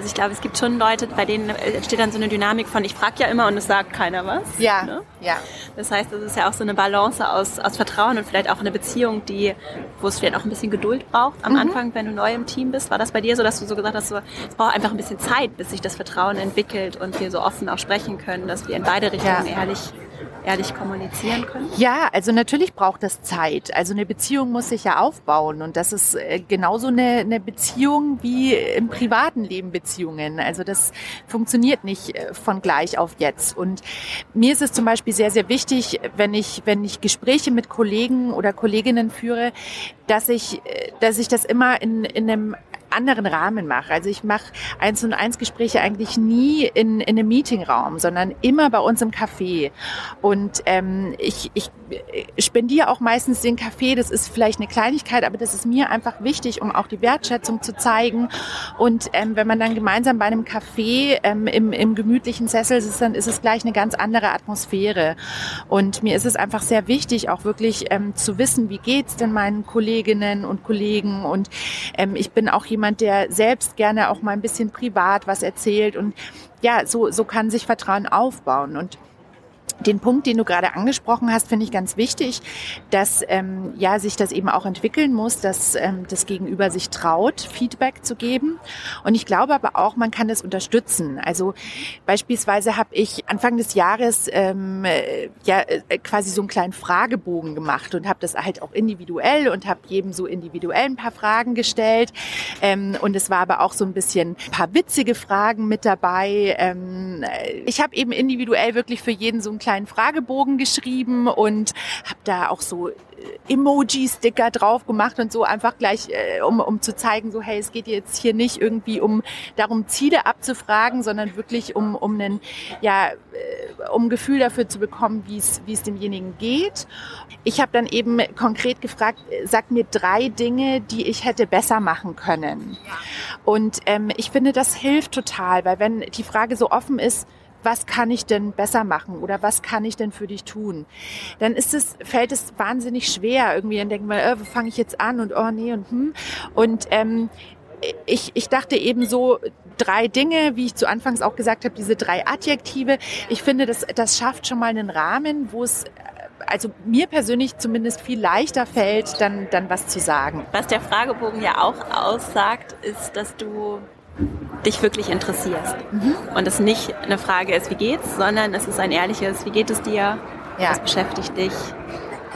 also ich glaube, es gibt schon Leute, bei denen entsteht dann so eine Dynamik von, ich frage ja immer und es sagt keiner was.
Ja, ne? ja.
Das heißt, es ist ja auch so eine Balance aus, aus Vertrauen und vielleicht auch eine Beziehung, die, wo es vielleicht auch ein bisschen Geduld braucht am mhm. Anfang, wenn du neu im Team bist. War das bei dir so, dass du so gesagt hast, so, es braucht einfach ein bisschen Zeit, bis sich das Vertrauen entwickelt und wir so offen auch sprechen können, dass wir in beide Richtungen ja. ehrlich ehrlich kommunizieren können?
Ja, also natürlich braucht das Zeit. Also eine Beziehung muss sich ja aufbauen und das ist äh, genauso eine, eine Beziehung wie im privaten Leben Beziehungen. Also das funktioniert nicht äh, von gleich auf jetzt. Und mir ist es zum Beispiel sehr, sehr wichtig, wenn ich, wenn ich Gespräche mit Kollegen oder Kolleginnen führe, dass ich, äh, dass ich das immer in, in einem anderen Rahmen mache. Also ich mache eins und eins Gespräche eigentlich nie in, in einem Meetingraum, sondern immer bei uns im Café. Und ähm, ich, ich spendiere auch meistens den Kaffee. Das ist vielleicht eine Kleinigkeit, aber das ist mir einfach wichtig, um auch die Wertschätzung zu zeigen. Und ähm, wenn man dann gemeinsam bei einem Kaffee ähm, im, im gemütlichen Sessel sitzt, dann ist es gleich eine ganz andere Atmosphäre. Und mir ist es einfach sehr wichtig, auch wirklich ähm, zu wissen, wie geht's denn meinen Kolleginnen und Kollegen. Und ähm, ich bin auch jemand, der selbst gerne auch mal ein bisschen privat was erzählt. Und ja, so, so kann sich Vertrauen aufbauen. Und den Punkt, den du gerade angesprochen hast, finde ich ganz wichtig, dass ähm, ja sich das eben auch entwickeln muss, dass ähm, das Gegenüber sich traut, Feedback zu geben. Und ich glaube aber auch, man kann das unterstützen. Also beispielsweise habe ich Anfang des Jahres ähm, äh, ja äh, quasi so einen kleinen Fragebogen gemacht und habe das halt auch individuell und habe jedem so individuell ein paar Fragen gestellt. Ähm, und es war aber auch so ein bisschen ein paar witzige Fragen mit dabei. Ähm, äh, ich habe eben individuell wirklich für jeden so einen kleinen Fragebogen geschrieben und habe da auch so äh, Emoji-Sticker drauf gemacht und so einfach gleich, äh, um, um zu zeigen, so hey, es geht jetzt hier nicht irgendwie um darum, Ziele abzufragen, sondern wirklich um, um einen, ja, äh, um ein Gefühl dafür zu bekommen, wie es wie es demjenigen geht. Ich habe dann eben konkret gefragt, sag mir drei Dinge, die ich hätte besser machen können. Und ähm, ich finde, das hilft total, weil wenn die Frage so offen ist, was kann ich denn besser machen oder was kann ich denn für dich tun? Dann ist es, fällt es wahnsinnig schwer. Irgendwie dann denkt man, äh, wo fange ich jetzt an und oh nee und hm. Und ähm, ich, ich dachte eben so drei Dinge, wie ich zu Anfangs auch gesagt habe, diese drei Adjektive. Ich finde, das, das schafft schon mal einen Rahmen, wo es also mir persönlich zumindest viel leichter fällt, dann, dann was zu sagen.
Was der Fragebogen ja auch aussagt, ist, dass du dich wirklich interessierst. Mhm. Und es nicht eine Frage ist, wie geht's, sondern es ist ein ehrliches, wie geht es dir, ja. was beschäftigt dich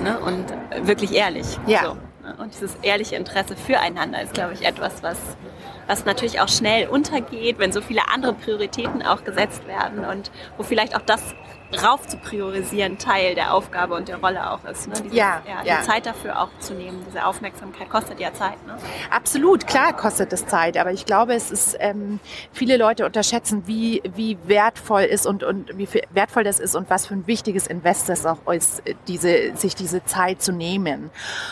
ne? und wirklich ehrlich.
Ja. So,
ne? Und dieses ehrliche Interesse füreinander ist, glaube ich, etwas, was, was natürlich auch schnell untergeht, wenn so viele andere Prioritäten auch gesetzt werden und wo vielleicht auch das rauf zu priorisieren Teil der Aufgabe und der Rolle auch ist. Ne?
Dieses, ja, ja,
ja. Die Zeit dafür auch zu nehmen, diese Aufmerksamkeit kostet ja Zeit. Ne?
Absolut, klar kostet es Zeit, aber ich glaube, es ist, ähm, viele Leute unterschätzen, wie, wie wertvoll ist und, und wie wertvoll das ist und was für ein wichtiges Invest das auch ist, diese, sich diese Zeit zu nehmen.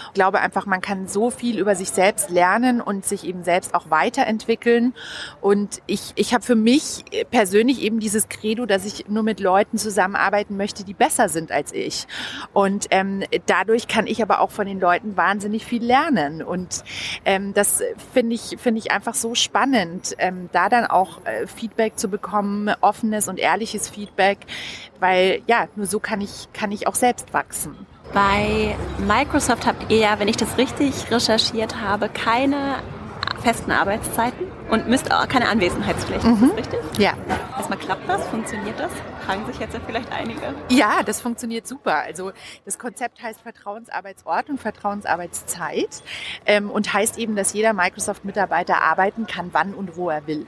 Ich glaube einfach, man kann so viel über sich selbst lernen und sich eben selbst auch weiterentwickeln. Und ich, ich habe für mich persönlich eben dieses Credo, dass ich nur mit Leuten zusammen zusammenarbeiten möchte, die besser sind als ich. Und ähm, dadurch kann ich aber auch von den Leuten wahnsinnig viel lernen. Und ähm, das finde ich, finde ich einfach so spannend, ähm, da dann auch äh, Feedback zu bekommen, offenes und ehrliches Feedback, weil ja, nur so kann ich, kann ich auch selbst wachsen.
Bei Microsoft habt ihr ja, wenn ich das richtig recherchiert habe, keine festen Arbeitszeiten und müsst auch keine Anwesenheitspflicht. Mhm. Ist das richtig?
Ja.
Erstmal klappt das? Funktioniert das? Fragen sich jetzt ja vielleicht einige.
Ja, das funktioniert super. Also das Konzept heißt Vertrauensarbeitsort und Vertrauensarbeitszeit ähm, und heißt eben, dass jeder Microsoft-Mitarbeiter arbeiten kann, wann und wo er will.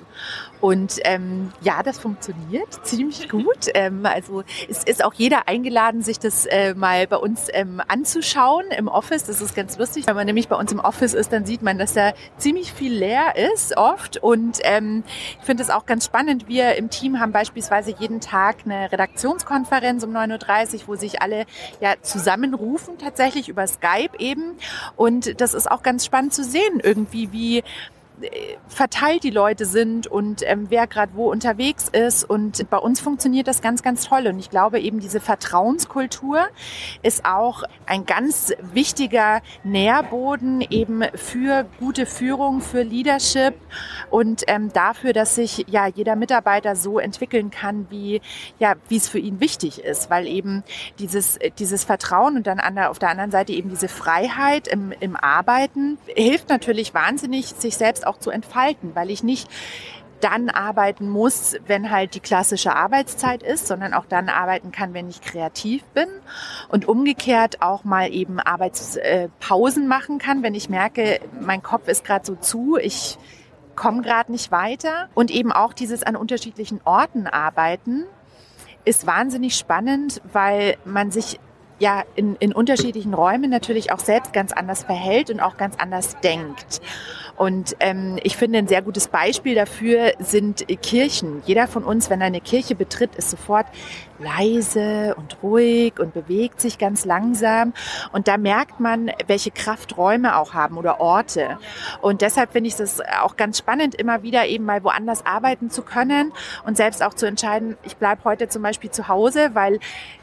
Und ähm, ja, das funktioniert ziemlich gut. ähm, also es ist auch jeder eingeladen, sich das äh, mal bei uns ähm, anzuschauen im Office. Das ist ganz lustig. Wenn man nämlich bei uns im Office ist, dann sieht man, dass da ziemlich viel leer ist oft. Und ähm, ich finde es auch ganz spannend. Wir im Team haben beispielsweise jeden Tag eine Redaktionskonferenz um 9.30 Uhr, wo sich alle ja zusammenrufen, tatsächlich über Skype eben. Und das ist auch ganz spannend zu sehen, irgendwie, wie verteilt die Leute sind und ähm, wer gerade wo unterwegs ist. Und bei uns funktioniert das ganz, ganz toll. Und ich glaube eben, diese Vertrauenskultur ist auch ein ganz wichtiger Nährboden eben für gute Führung, für Leadership und ähm, dafür, dass sich ja jeder Mitarbeiter so entwickeln kann, wie ja, wie es für ihn wichtig ist, weil eben dieses dieses Vertrauen und dann an der, auf der anderen Seite eben diese Freiheit im, im Arbeiten hilft natürlich wahnsinnig, sich selbst auch zu entfalten, weil ich nicht dann arbeiten muss, wenn halt die klassische Arbeitszeit ist, sondern auch dann arbeiten kann, wenn ich kreativ bin und umgekehrt auch mal eben Arbeitspausen machen kann, wenn ich merke, mein Kopf ist gerade so zu, ich komme gerade nicht weiter und eben auch dieses an unterschiedlichen Orten arbeiten ist wahnsinnig spannend, weil man sich ja in, in unterschiedlichen Räumen natürlich auch selbst ganz anders verhält und auch ganz anders denkt. Und ähm, ich finde, ein sehr gutes Beispiel dafür sind Kirchen. Jeder von uns, wenn er eine Kirche betritt, ist sofort leise und ruhig und bewegt sich ganz langsam. Und da merkt man, welche Kraft Räume auch haben oder Orte. Und deshalb finde ich es auch ganz spannend, immer wieder eben mal woanders arbeiten zu können und selbst auch zu entscheiden, ich bleibe heute zum Beispiel zu Hause, weil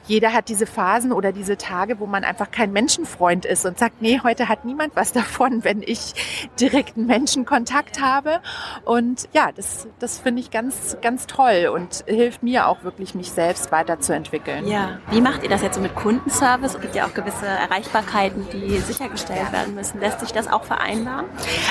jeder hat diese Phasen oder diese Tage, wo man einfach kein Menschenfreund ist und sagt, nee, heute hat niemand was davon, wenn ich direkt echten Menschen Kontakt habe. Und ja, das, das finde ich ganz, ganz toll und hilft mir auch wirklich, mich selbst weiterzuentwickeln.
Ja. Wie macht ihr das jetzt so mit Kundenservice? Es gibt ja auch gewisse Erreichbarkeiten, die sichergestellt werden müssen. Lässt sich das auch vereinbaren?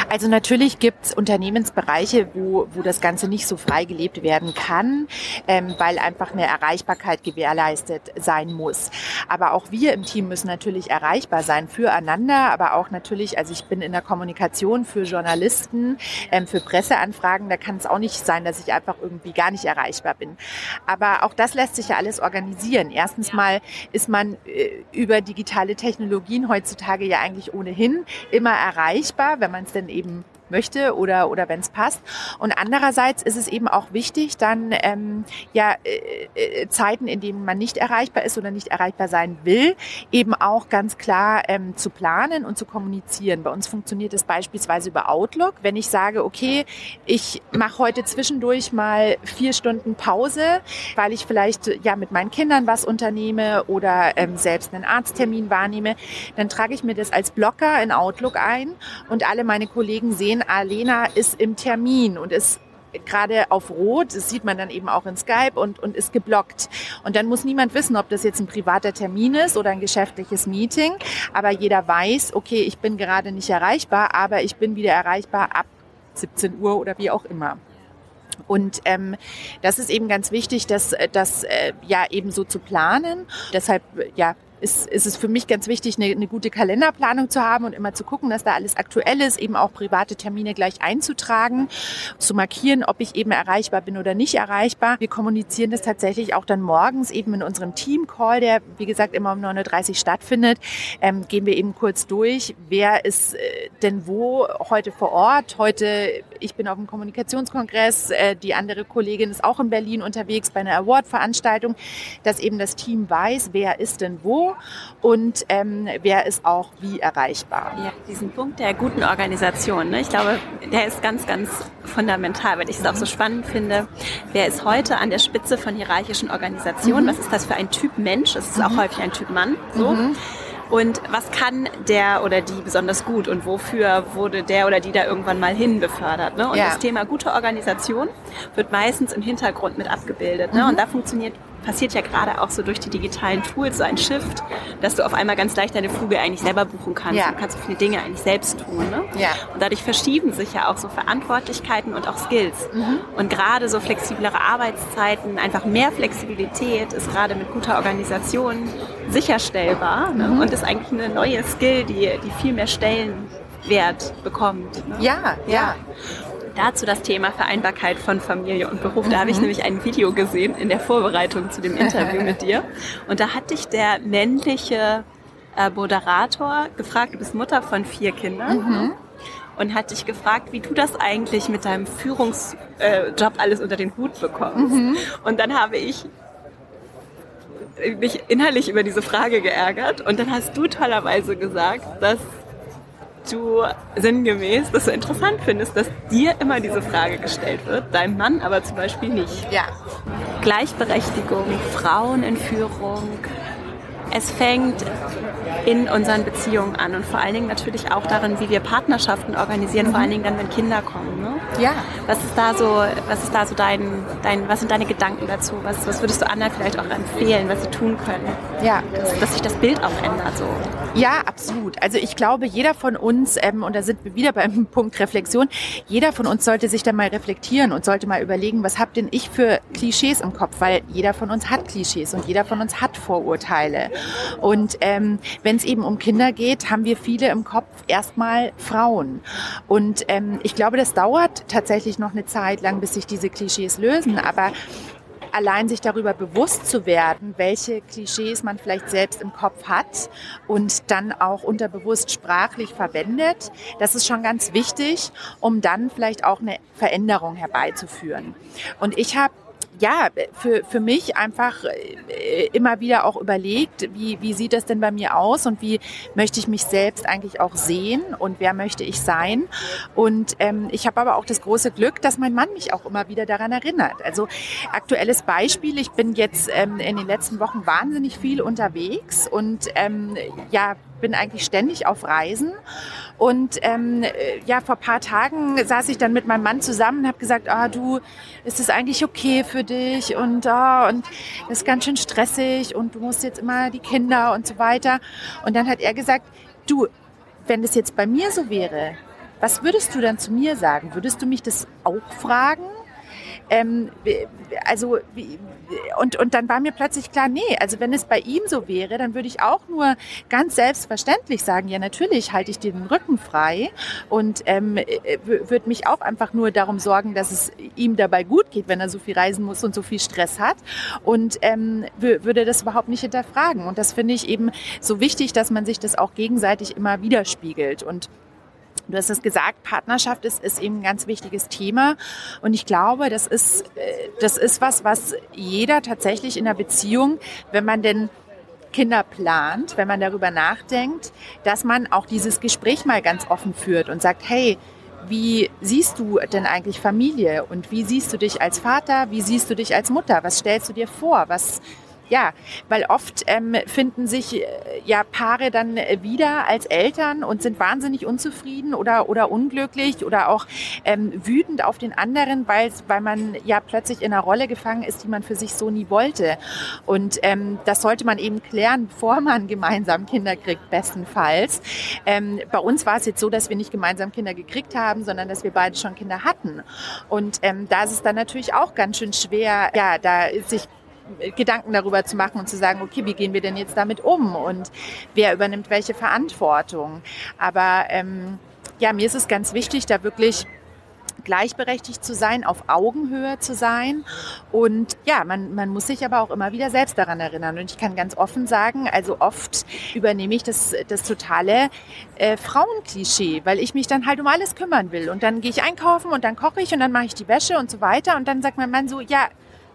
Also natürlich gibt es Unternehmensbereiche, wo, wo das Ganze nicht so frei gelebt werden kann, ähm, weil einfach eine Erreichbarkeit gewährleistet sein muss. Aber auch wir im Team müssen natürlich erreichbar sein füreinander, aber auch natürlich, also ich bin in der Kommunikation für Journalisten, ähm, für Presseanfragen, da kann es auch nicht sein, dass ich einfach irgendwie gar nicht erreichbar bin. Aber auch das lässt sich ja alles organisieren. Erstens mal ist man äh, über digitale Technologien heutzutage ja eigentlich ohnehin immer erreichbar, wenn man es denn eben möchte oder, oder wenn es passt. Und andererseits ist es eben auch wichtig, dann ähm, ja äh, äh, Zeiten, in denen man nicht erreichbar ist oder nicht erreichbar sein will, eben auch ganz klar ähm, zu planen und zu kommunizieren. Bei uns funktioniert es beispielsweise über Outlook. Wenn ich sage, okay, ich mache heute zwischendurch mal vier Stunden Pause, weil ich vielleicht ja mit meinen Kindern was unternehme oder ähm, selbst einen Arzttermin wahrnehme, dann trage ich mir das als Blocker in Outlook ein und alle meine Kollegen sehen, Alena ist im Termin und ist gerade auf Rot, das sieht man dann eben auch in Skype und, und ist geblockt. Und dann muss niemand wissen, ob das jetzt ein privater Termin ist oder ein geschäftliches Meeting, aber jeder weiß, okay, ich bin gerade nicht erreichbar, aber ich bin wieder erreichbar ab 17 Uhr oder wie auch immer. Und ähm, das ist eben ganz wichtig, das, das äh, ja eben so zu planen. Deshalb ja ist, ist es für mich ganz wichtig, eine, eine gute Kalenderplanung zu haben und immer zu gucken, dass da alles aktuell ist, eben auch private Termine gleich einzutragen, zu markieren, ob ich eben erreichbar bin oder nicht erreichbar. Wir kommunizieren das tatsächlich auch dann morgens eben in unserem Team-Call, der wie gesagt immer um 9.30 Uhr stattfindet, ähm, gehen wir eben kurz durch, wer ist äh, denn wo heute vor Ort. Heute, ich bin auf dem Kommunikationskongress, äh, die andere Kollegin ist auch in Berlin unterwegs bei einer Award-Veranstaltung, dass eben das Team weiß, wer ist denn wo und ähm, wer ist auch wie erreichbar.
Ja, diesen Punkt der guten Organisation, ne? ich glaube, der ist ganz, ganz fundamental, weil ich es auch so spannend finde. Wer ist heute an der Spitze von hierarchischen Organisationen? Mhm. Was ist das für ein Typ Mensch? Es ist mhm. auch häufig ein Typ Mann. So. Mhm. Und was kann der oder die besonders gut und wofür wurde der oder die da irgendwann mal hin befördert? Ne? Und ja. das Thema gute Organisation wird meistens im Hintergrund mit abgebildet. Ne? Mhm. Und da funktioniert passiert ja gerade auch so durch die digitalen Tools so ein Shift, dass du auf einmal ganz leicht deine Flüge eigentlich selber buchen kannst. Ja. Du kannst so viele Dinge eigentlich selbst tun. Ne? Ja. Und dadurch verschieben sich ja auch so Verantwortlichkeiten und auch Skills. Mhm. Und gerade so flexiblere Arbeitszeiten, einfach mehr Flexibilität ist gerade mit guter Organisation sicherstellbar ne? mhm. und ist eigentlich eine neue Skill, die, die viel mehr Stellenwert bekommt.
Ne? Ja, ja, ja.
Dazu das Thema Vereinbarkeit von Familie und Beruf. Da habe ich mhm. nämlich ein Video gesehen in der Vorbereitung zu dem Interview mit dir. Und da hat dich der männliche äh, Moderator gefragt, du bist Mutter von vier Kindern. Mhm. Und hat dich gefragt, wie du das eigentlich mit deinem Führungsjob äh, alles unter den Hut bekommst. Mhm. Und dann habe ich mich innerlich über diese Frage geärgert. Und dann hast du tollerweise gesagt, dass du sinngemäß das so interessant findest, dass dir immer diese Frage gestellt wird, deinem Mann aber zum Beispiel nicht.
Ja.
Gleichberechtigung, Frauen in Führung. Es fängt in unseren Beziehungen an und vor allen Dingen natürlich auch darin, wie wir Partnerschaften organisieren, mhm. vor allen Dingen dann, wenn Kinder kommen. Ne?
Ja.
Was ist da so, was ist da so dein, dein, was sind deine Gedanken dazu? Was, was würdest du anderen vielleicht auch empfehlen, was sie tun können?
Ja.
Dass, dass sich das Bild auch ändert so.
Ja, absolut. Also ich glaube, jeder von uns, ähm, und da sind wir wieder beim Punkt Reflexion, jeder von uns sollte sich dann mal reflektieren und sollte mal überlegen, was habt denn ich für Klischees im Kopf? Weil jeder von uns hat Klischees und jeder von uns hat Vorurteile. Und ähm, wenn es eben um Kinder geht, haben wir viele im Kopf erstmal Frauen. Und ähm, ich glaube, das dauert tatsächlich noch eine Zeit lang, bis sich diese Klischees lösen. Aber allein sich darüber bewusst zu werden, welche Klischees man vielleicht selbst im Kopf hat und dann auch unterbewusst sprachlich verwendet, das ist schon ganz wichtig, um dann vielleicht auch eine Veränderung herbeizuführen. Und ich habe ja, für, für mich einfach äh, immer wieder auch überlegt, wie, wie sieht das denn bei mir aus und wie möchte ich mich selbst eigentlich auch sehen und wer möchte ich sein. Und ähm, ich habe aber auch das große Glück, dass mein Mann mich auch immer wieder daran erinnert. Also aktuelles Beispiel, ich bin jetzt ähm, in den letzten Wochen wahnsinnig viel unterwegs und ähm, ja, bin eigentlich ständig auf Reisen. Und ähm, ja, vor paar Tagen saß ich dann mit meinem Mann zusammen und habe gesagt, ah du, ist es eigentlich okay für dich? Und, ah, und das ist ganz schön stressig und du musst jetzt immer die Kinder und so weiter. Und dann hat er gesagt, du, wenn das jetzt bei mir so wäre, was würdest du dann zu mir sagen? Würdest du mich das auch fragen? Ähm, also und, und dann war mir plötzlich klar, nee, also wenn es bei ihm so wäre, dann würde ich auch nur ganz selbstverständlich sagen, ja natürlich halte ich dir den Rücken frei. Und ähm, äh, würde mich auch einfach nur darum sorgen, dass es ihm dabei gut geht, wenn er so viel reisen muss und so viel Stress hat. Und ähm, würde das überhaupt nicht hinterfragen. Und das finde ich eben so wichtig, dass man sich das auch gegenseitig immer widerspiegelt. Und Du hast es gesagt, Partnerschaft ist, ist eben ein ganz wichtiges Thema. Und ich glaube, das ist, äh, das ist was, was jeder tatsächlich in der Beziehung, wenn man denn Kinder plant, wenn man darüber nachdenkt, dass man auch dieses Gespräch mal ganz offen führt und sagt, hey, wie siehst du denn eigentlich Familie? Und wie siehst du dich als Vater, wie siehst du dich als Mutter, was stellst du dir vor, was, ja, weil oft ähm, finden sich äh, ja Paare dann äh, wieder als Eltern und sind wahnsinnig unzufrieden oder, oder unglücklich oder auch ähm, wütend auf den anderen, weil, man ja plötzlich in einer Rolle gefangen ist, die man für sich so nie wollte. Und ähm, das sollte man eben klären, bevor man gemeinsam Kinder kriegt, bestenfalls. Ähm, bei uns war es jetzt so, dass wir nicht gemeinsam Kinder gekriegt haben, sondern dass wir beide schon Kinder hatten. Und ähm, da ist es dann natürlich auch ganz schön schwer, ja, da sich Gedanken darüber zu machen und zu sagen, okay, wie gehen wir denn jetzt damit um und wer übernimmt welche Verantwortung. Aber ähm, ja, mir ist es ganz wichtig, da wirklich gleichberechtigt zu sein, auf Augenhöhe zu sein. Und ja, man, man muss sich aber auch immer wieder selbst daran erinnern. Und ich kann ganz offen sagen, also oft übernehme ich das, das totale äh, Frauenklischee, weil ich mich dann halt um alles kümmern will. Und dann gehe ich einkaufen und dann koche ich und dann mache ich die Wäsche und so weiter. Und dann sagt mein Mann so, ja,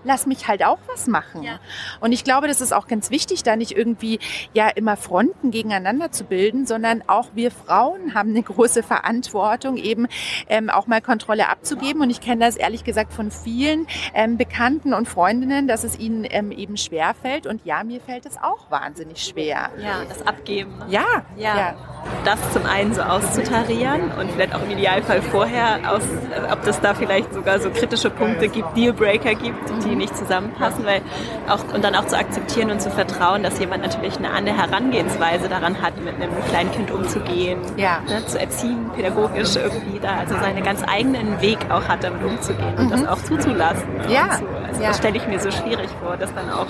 lass mich halt auch was machen. Ja. Und ich glaube, das ist auch ganz wichtig, da nicht irgendwie ja immer Fronten gegeneinander zu bilden, sondern auch wir Frauen haben eine große Verantwortung, eben ähm, auch mal Kontrolle abzugeben. Und ich kenne das ehrlich gesagt von vielen ähm, Bekannten und Freundinnen, dass es ihnen ähm, eben schwer fällt. Und ja, mir fällt es auch wahnsinnig schwer.
Ja, das Abgeben.
Ne? Ja, ja, ja.
Das zum einen so auszutarieren und vielleicht auch im Idealfall vorher aus, ob das da vielleicht sogar so kritische Punkte gibt, Dealbreaker gibt, die irgendwie nicht zusammenpassen, weil auch und dann auch zu akzeptieren und zu vertrauen, dass jemand natürlich eine andere Herangehensweise daran hat, mit einem Kleinkind umzugehen,
ja.
ne, zu erziehen, pädagogisch irgendwie da, also seinen ganz eigenen Weg auch hat, damit umzugehen und das mhm. auch zuzulassen.
Ja.
So. Also
ja.
das stelle ich mir so schwierig vor, das dann auch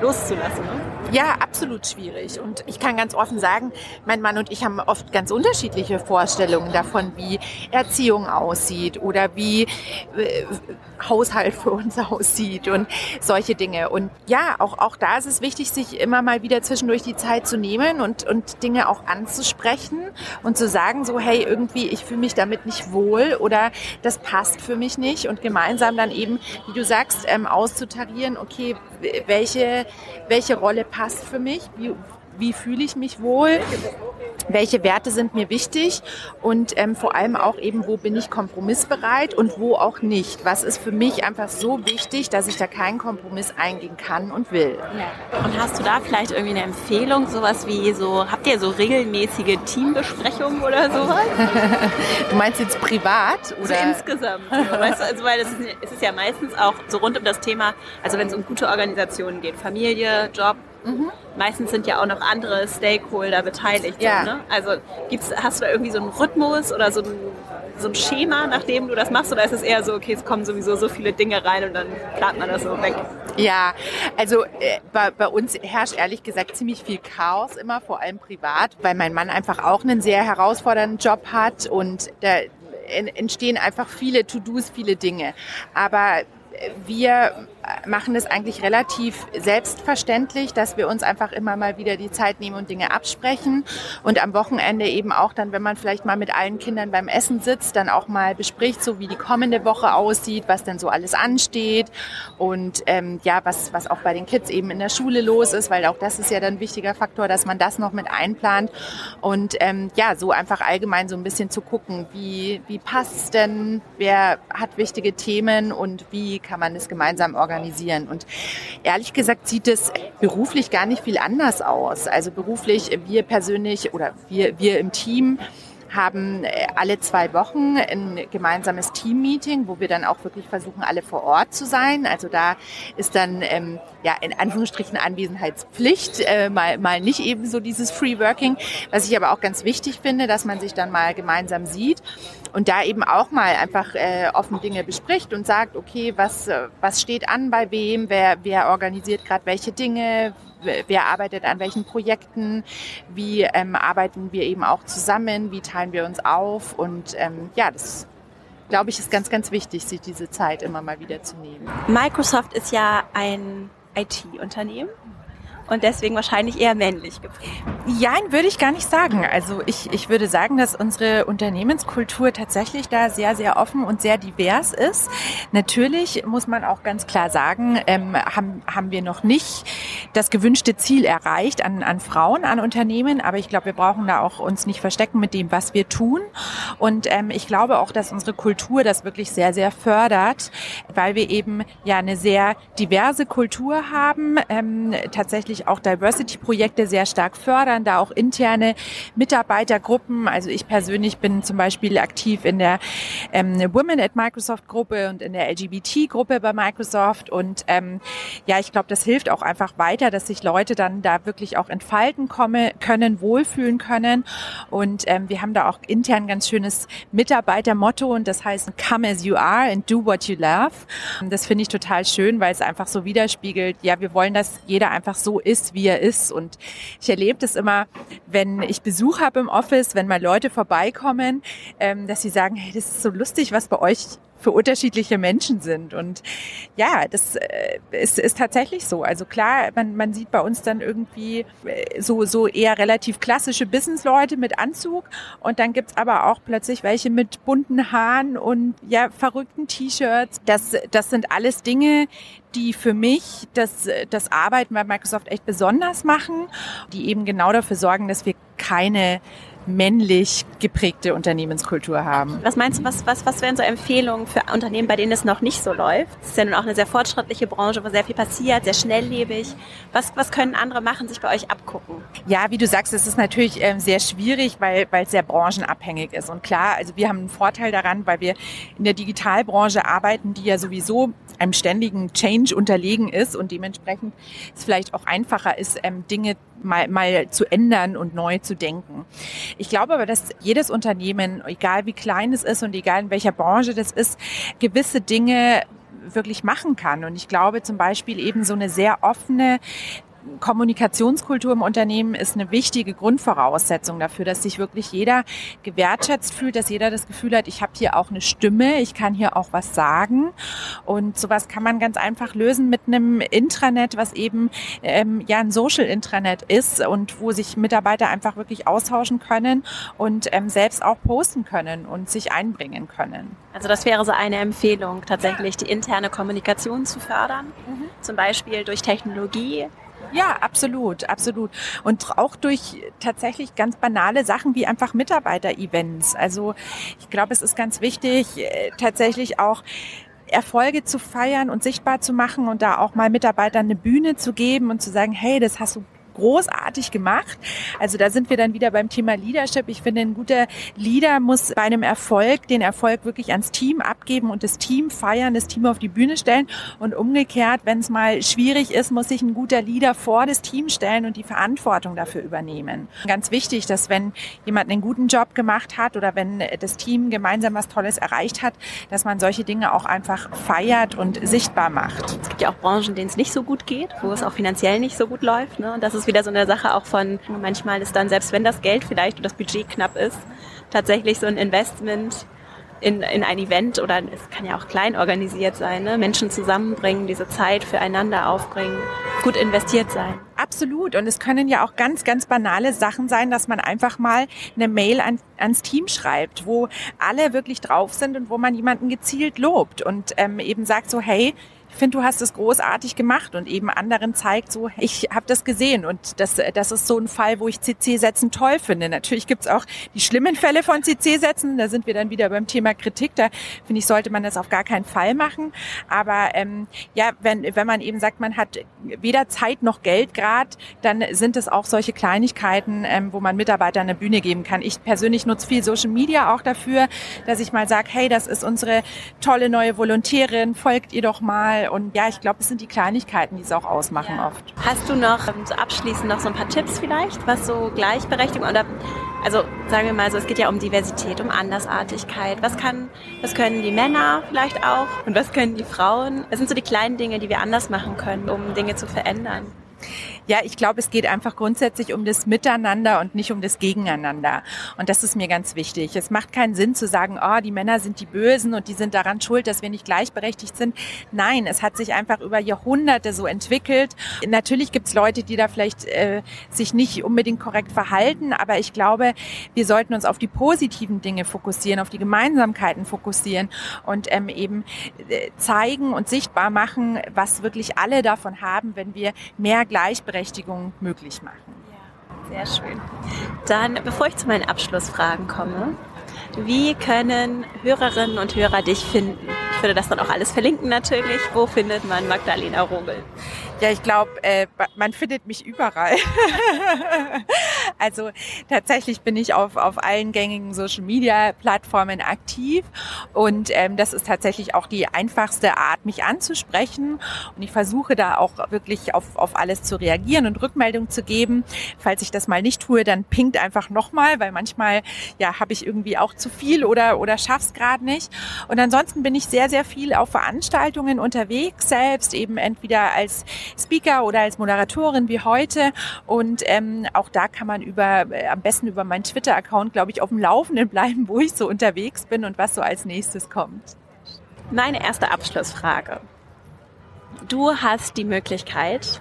loszulassen. Ne?
Ja, absolut schwierig. Und ich kann ganz offen sagen, mein Mann und ich haben oft ganz unterschiedliche Vorstellungen davon, wie Erziehung aussieht oder wie äh, Haushalt für uns aussieht und solche Dinge. Und ja, auch, auch da ist es wichtig, sich immer mal wieder zwischendurch die Zeit zu nehmen und, und Dinge auch anzusprechen und zu sagen, so, hey, irgendwie, ich fühle mich damit nicht wohl oder das passt für mich nicht und gemeinsam dann eben, wie du sagst, ähm, auszutarieren, okay, welche, welche Rolle passt für mich, wie, wie fühle ich mich wohl, welche Werte sind mir wichtig und ähm, vor allem auch eben, wo bin ich kompromissbereit und wo auch nicht. Was ist für mich einfach so wichtig, dass ich da keinen Kompromiss eingehen kann und will.
Ja. Und hast du da vielleicht irgendwie eine Empfehlung, sowas wie so, habt ihr so regelmäßige Teambesprechungen oder sowas?
du meinst jetzt privat oder?
So insgesamt. weißt du, also, weil es ist, es ist ja meistens auch so rund um das Thema, also wenn es um gute Organisationen geht, Familie, Job, Mhm. Meistens sind ja auch noch andere Stakeholder beteiligt.
Ja.
Ne? Also gibt's, hast du da irgendwie so einen Rhythmus oder so ein, so ein Schema, nachdem du das machst? Oder ist es eher so, okay, es kommen sowieso so viele Dinge rein und dann plant man das so weg?
Ja, also äh, bei, bei uns herrscht ehrlich gesagt ziemlich viel Chaos immer, vor allem privat, weil mein Mann einfach auch einen sehr herausfordernden Job hat und da entstehen einfach viele To-Dos, viele Dinge. Aber wir machen es eigentlich relativ selbstverständlich, dass wir uns einfach immer mal wieder die Zeit nehmen und Dinge absprechen. Und am Wochenende eben auch dann, wenn man vielleicht mal mit allen Kindern beim Essen sitzt, dann auch mal bespricht, so wie die kommende Woche aussieht, was denn so alles ansteht. Und ähm, ja, was, was auch bei den Kids eben in der Schule los ist, weil auch das ist ja dann ein wichtiger Faktor, dass man das noch mit einplant. Und ähm, ja, so einfach allgemein so ein bisschen zu gucken, wie, wie passt denn, wer hat wichtige Themen und wie kann man es gemeinsam organisieren organisieren. Und ehrlich gesagt sieht es beruflich gar nicht viel anders aus. Also beruflich, wir persönlich oder wir, wir im Team haben äh, alle zwei Wochen ein gemeinsames Team-Meeting, wo wir dann auch wirklich versuchen, alle vor Ort zu sein. Also da ist dann ähm, ja in Anführungsstrichen Anwesenheitspflicht, äh, mal, mal nicht eben so dieses Free Working. Was ich aber auch ganz wichtig finde, dass man sich dann mal gemeinsam sieht und da eben auch mal einfach äh, offen Dinge bespricht und sagt, okay, was, äh, was steht an bei wem, wer, wer organisiert gerade welche Dinge, wer arbeitet an welchen Projekten, wie ähm, arbeiten wir eben auch zusammen, wie teilen wir uns auf und ähm, ja, das glaube ich ist ganz, ganz wichtig, sich diese Zeit immer mal wieder zu nehmen.
Microsoft ist ja ein IT-Unternehmen und deswegen wahrscheinlich eher männlich geprägt.
Ja, würde ich gar nicht sagen. Also ich, ich würde sagen, dass unsere Unternehmenskultur tatsächlich da sehr, sehr offen und sehr divers ist. Natürlich muss man auch ganz klar sagen, ähm, haben, haben wir noch nicht das gewünschte Ziel erreicht an, an Frauen, an Unternehmen. Aber ich glaube, wir brauchen da auch uns nicht verstecken mit dem, was wir tun. Und ähm, ich glaube auch, dass unsere Kultur das wirklich sehr, sehr fördert, weil wir eben ja eine sehr diverse Kultur haben, ähm, tatsächlich auch Diversity-Projekte sehr stark fördern, da auch interne Mitarbeitergruppen. Also ich persönlich bin zum Beispiel aktiv in der ähm, Women at Microsoft Gruppe und in der LGBT-Gruppe bei Microsoft. Und ähm, ja, ich glaube, das hilft auch einfach weiter, dass sich Leute dann da wirklich auch entfalten komme, können, wohlfühlen können. Und ähm, wir haben da auch intern ganz schönes Mitarbeitermotto und das heißt Come as you are and do what you love. Und das finde ich total schön, weil es einfach so widerspiegelt, ja, wir wollen, dass jeder einfach so ist, wie er ist. Und ich erlebe das immer, wenn ich Besuch habe im Office, wenn mal Leute vorbeikommen, ähm, dass sie sagen, hey, das ist so lustig, was bei euch für unterschiedliche Menschen sind. Und ja, das äh, ist, ist tatsächlich so. Also klar, man, man sieht bei uns dann irgendwie äh, so, so eher relativ klassische Businessleute mit Anzug und dann gibt's aber auch plötzlich welche mit bunten Haaren und ja, verrückten T-Shirts. Das, das sind alles Dinge, die für mich das, das Arbeiten bei Microsoft echt besonders machen, die eben genau dafür sorgen, dass wir keine männlich geprägte Unternehmenskultur haben.
Was meinst du, was, was, was wären so Empfehlungen für Unternehmen, bei denen es noch nicht so läuft? Es ist ja nun auch eine sehr fortschrittliche Branche, wo sehr viel passiert, sehr schnelllebig. Was, was können andere machen, sich bei euch abgucken?
Ja, wie du sagst, es ist natürlich ähm, sehr schwierig, weil, weil es sehr branchenabhängig ist. Und klar, also wir haben einen Vorteil daran, weil wir in der Digitalbranche arbeiten, die ja sowieso einem ständigen Change unterlegen ist und dementsprechend es vielleicht auch einfacher ist, ähm, Dinge mal, mal zu ändern und neu zu denken. Ich glaube aber, dass jedes Unternehmen, egal wie klein es ist und egal in welcher Branche das ist, gewisse Dinge wirklich machen kann. Und ich glaube zum Beispiel eben so eine sehr offene, Kommunikationskultur im Unternehmen ist eine wichtige Grundvoraussetzung dafür, dass sich wirklich jeder gewertschätzt fühlt, dass jeder das Gefühl hat, ich habe hier auch eine Stimme, ich kann hier auch was sagen. Und sowas kann man ganz einfach lösen mit einem Intranet, was eben ähm, ja ein Social-Intranet ist und wo sich Mitarbeiter einfach wirklich austauschen können und ähm, selbst auch posten können und sich einbringen können.
Also das wäre so eine Empfehlung, tatsächlich die interne Kommunikation zu fördern, mhm. zum Beispiel durch Technologie
ja, absolut, absolut. Und auch durch tatsächlich ganz banale Sachen wie einfach Mitarbeiter-Events. Also ich glaube, es ist ganz wichtig, äh, tatsächlich auch Erfolge zu feiern und sichtbar zu machen und da auch mal Mitarbeitern eine Bühne zu geben und zu sagen, hey, das hast du großartig gemacht. Also da sind wir dann wieder beim Thema Leadership. Ich finde, ein guter Leader muss bei einem Erfolg den Erfolg wirklich ans Team abgeben und das Team feiern, das Team auf die Bühne stellen. Und umgekehrt, wenn es mal schwierig ist, muss sich ein guter Leader vor das Team stellen und die Verantwortung dafür übernehmen. Ganz wichtig, dass wenn jemand einen guten Job gemacht hat oder wenn das Team gemeinsam was Tolles erreicht hat, dass man solche Dinge auch einfach feiert und sichtbar macht.
Es gibt ja auch Branchen, denen es nicht so gut geht, wo es auch finanziell nicht so gut läuft. Ne? Das ist ist wieder so eine Sache auch von, manchmal ist dann, selbst wenn das Geld vielleicht und das Budget knapp ist, tatsächlich so ein Investment in, in ein Event oder es kann ja auch klein organisiert sein, ne? Menschen zusammenbringen, diese Zeit füreinander aufbringen, gut investiert sein.
Absolut. Und es können ja auch ganz, ganz banale Sachen sein, dass man einfach mal eine Mail an, ans Team schreibt, wo alle wirklich drauf sind und wo man jemanden gezielt lobt und ähm, eben sagt so, hey, finde, du hast es großartig gemacht und eben anderen zeigt so, ich habe das gesehen und das, das ist so ein Fall, wo ich CC-Sätzen toll finde. Natürlich gibt's auch die schlimmen Fälle von CC-Sätzen, da sind wir dann wieder beim Thema Kritik, da finde ich, sollte man das auf gar keinen Fall machen. Aber ähm, ja, wenn, wenn man eben sagt, man hat weder Zeit noch Geld gerade, dann sind es auch solche Kleinigkeiten, ähm, wo man Mitarbeitern eine Bühne geben kann. Ich persönlich nutze viel Social Media auch dafür, dass ich mal sage, hey, das ist unsere tolle neue Volontärin, folgt ihr doch mal. Und ja, ich glaube, es sind die Kleinigkeiten, die es auch ausmachen ja. oft.
Hast du noch ähm, so abschließend noch so ein paar Tipps vielleicht, was so Gleichberechtigung oder also sagen wir mal so, es geht ja um Diversität, um Andersartigkeit. Was kann, was können die Männer vielleicht auch und was können die Frauen? Das sind so die kleinen Dinge, die wir anders machen können, um Dinge zu verändern.
Ja, ich glaube, es geht einfach grundsätzlich um das Miteinander und nicht um das Gegeneinander. Und das ist mir ganz wichtig. Es macht keinen Sinn zu sagen, oh, die Männer sind die Bösen und die sind daran schuld, dass wir nicht gleichberechtigt sind. Nein, es hat sich einfach über Jahrhunderte so entwickelt. Natürlich gibt's Leute, die da vielleicht äh, sich nicht unbedingt korrekt verhalten, aber ich glaube, wir sollten uns auf die positiven Dinge fokussieren, auf die Gemeinsamkeiten fokussieren und ähm, eben äh, zeigen und sichtbar machen, was wirklich alle davon haben, wenn wir mehr Gleichberechtigung möglich machen.
Ja, sehr schön. Dann, bevor ich zu meinen Abschlussfragen komme, wie können Hörerinnen und Hörer dich finden? Ich würde das dann auch alles verlinken natürlich. Wo findet man Magdalena Rogel?
Ja, ich glaube, äh, man findet mich überall. also tatsächlich bin ich auf, auf allen gängigen Social-Media-Plattformen aktiv und ähm, das ist tatsächlich auch die einfachste Art, mich anzusprechen. Und ich versuche da auch wirklich auf, auf alles zu reagieren und Rückmeldung zu geben. Falls ich das mal nicht tue, dann pinkt einfach nochmal, weil manchmal ja habe ich irgendwie auch zu viel oder, oder schaff's gerade nicht. Und ansonsten bin ich sehr, sehr viel auf Veranstaltungen unterwegs, selbst eben entweder als Speaker oder als Moderatorin wie heute. Und ähm, auch da kann man über, äh, am besten über meinen Twitter-Account, glaube ich, auf dem Laufenden bleiben, wo ich so unterwegs bin und was so als nächstes kommt.
Meine erste Abschlussfrage. Du hast die Möglichkeit,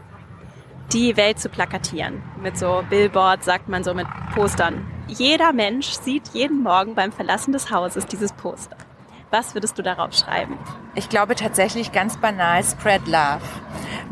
die Welt zu plakatieren. Mit so Billboards, sagt man so, mit Postern. Jeder Mensch sieht jeden Morgen beim Verlassen des Hauses dieses Poster. Was würdest du darauf schreiben?
Ich glaube tatsächlich ganz banal, spread love.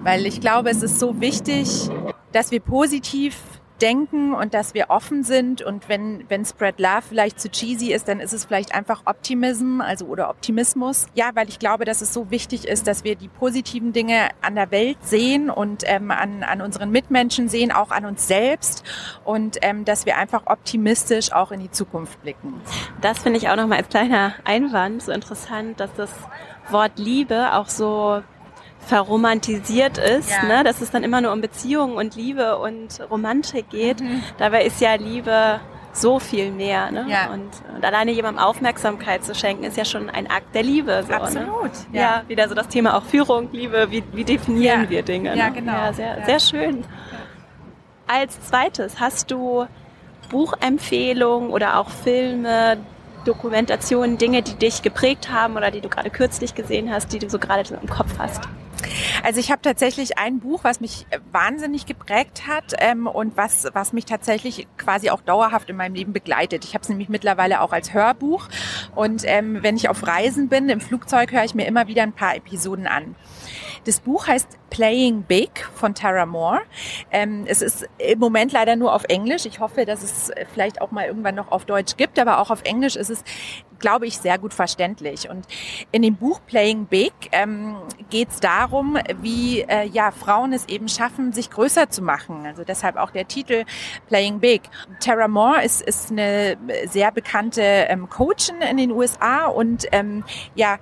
Weil ich glaube, es ist so wichtig, dass wir positiv denken und dass wir offen sind und wenn, wenn Spread Love vielleicht zu cheesy ist, dann ist es vielleicht einfach Optimism, also oder Optimismus. Ja, weil ich glaube, dass es so wichtig ist, dass wir die positiven Dinge an der Welt sehen und ähm, an, an unseren Mitmenschen sehen, auch an uns selbst und ähm, dass wir einfach optimistisch auch in die Zukunft blicken.
Das finde ich auch nochmal als kleiner Einwand so interessant, dass das Wort Liebe auch so verromantisiert ist, ja. ne? dass es dann immer nur um Beziehungen und Liebe und Romantik geht. Mhm. Dabei ist ja Liebe so viel mehr. Ne? Ja. Und, und, alleine jemandem Aufmerksamkeit zu schenken, ist ja schon ein Akt der Liebe. So,
ne? Absolut. Ne?
Ja. ja. wieder so das Thema auch Führung, Liebe, wie, wie definieren
ja.
wir Dinge.
Ja,
ne?
genau.
Ja, sehr, sehr schön. Als zweites, hast du Buchempfehlungen oder auch Filme, Dokumentationen, Dinge, die dich geprägt haben oder die du gerade kürzlich gesehen hast, die du so gerade im Kopf hast?
Also ich habe tatsächlich ein Buch, was mich wahnsinnig geprägt hat ähm, und was, was mich tatsächlich quasi auch dauerhaft in meinem Leben begleitet. Ich habe es nämlich mittlerweile auch als Hörbuch und ähm, wenn ich auf Reisen bin, im Flugzeug höre ich mir immer wieder ein paar Episoden an. Das Buch heißt Playing Big von Tara Moore. Ähm, es ist im Moment leider nur auf Englisch. Ich hoffe, dass es vielleicht auch mal irgendwann noch auf Deutsch gibt, aber auch auf Englisch ist es, glaube ich, sehr gut verständlich. Und in dem Buch Playing Big ähm, geht es darum, wie äh, ja Frauen es eben schaffen, sich größer zu machen. Also deshalb auch der Titel Playing Big. Tara Moore ist, ist eine sehr bekannte ähm, Coachin in den USA und ähm, ja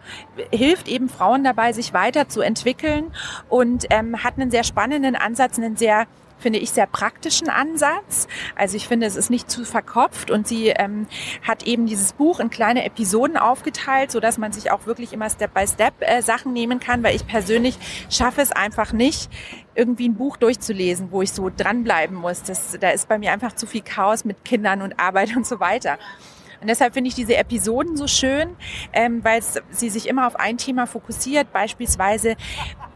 hilft eben Frauen dabei, sich weiterzuentwickeln und ähm, hat einen sehr spannenden Ansatz, einen sehr finde ich, sehr praktischen Ansatz. Also ich finde, es ist nicht zu verkopft und sie ähm, hat eben dieses Buch in kleine Episoden aufgeteilt, so dass man sich auch wirklich immer Step by Step äh, Sachen nehmen kann, weil ich persönlich schaffe es einfach nicht, irgendwie ein Buch durchzulesen, wo ich so dranbleiben muss. Das, da ist bei mir einfach zu viel Chaos mit Kindern und Arbeit und so weiter. Und deshalb finde ich diese Episoden so schön, ähm, weil sie sich immer auf ein Thema fokussiert. Beispielsweise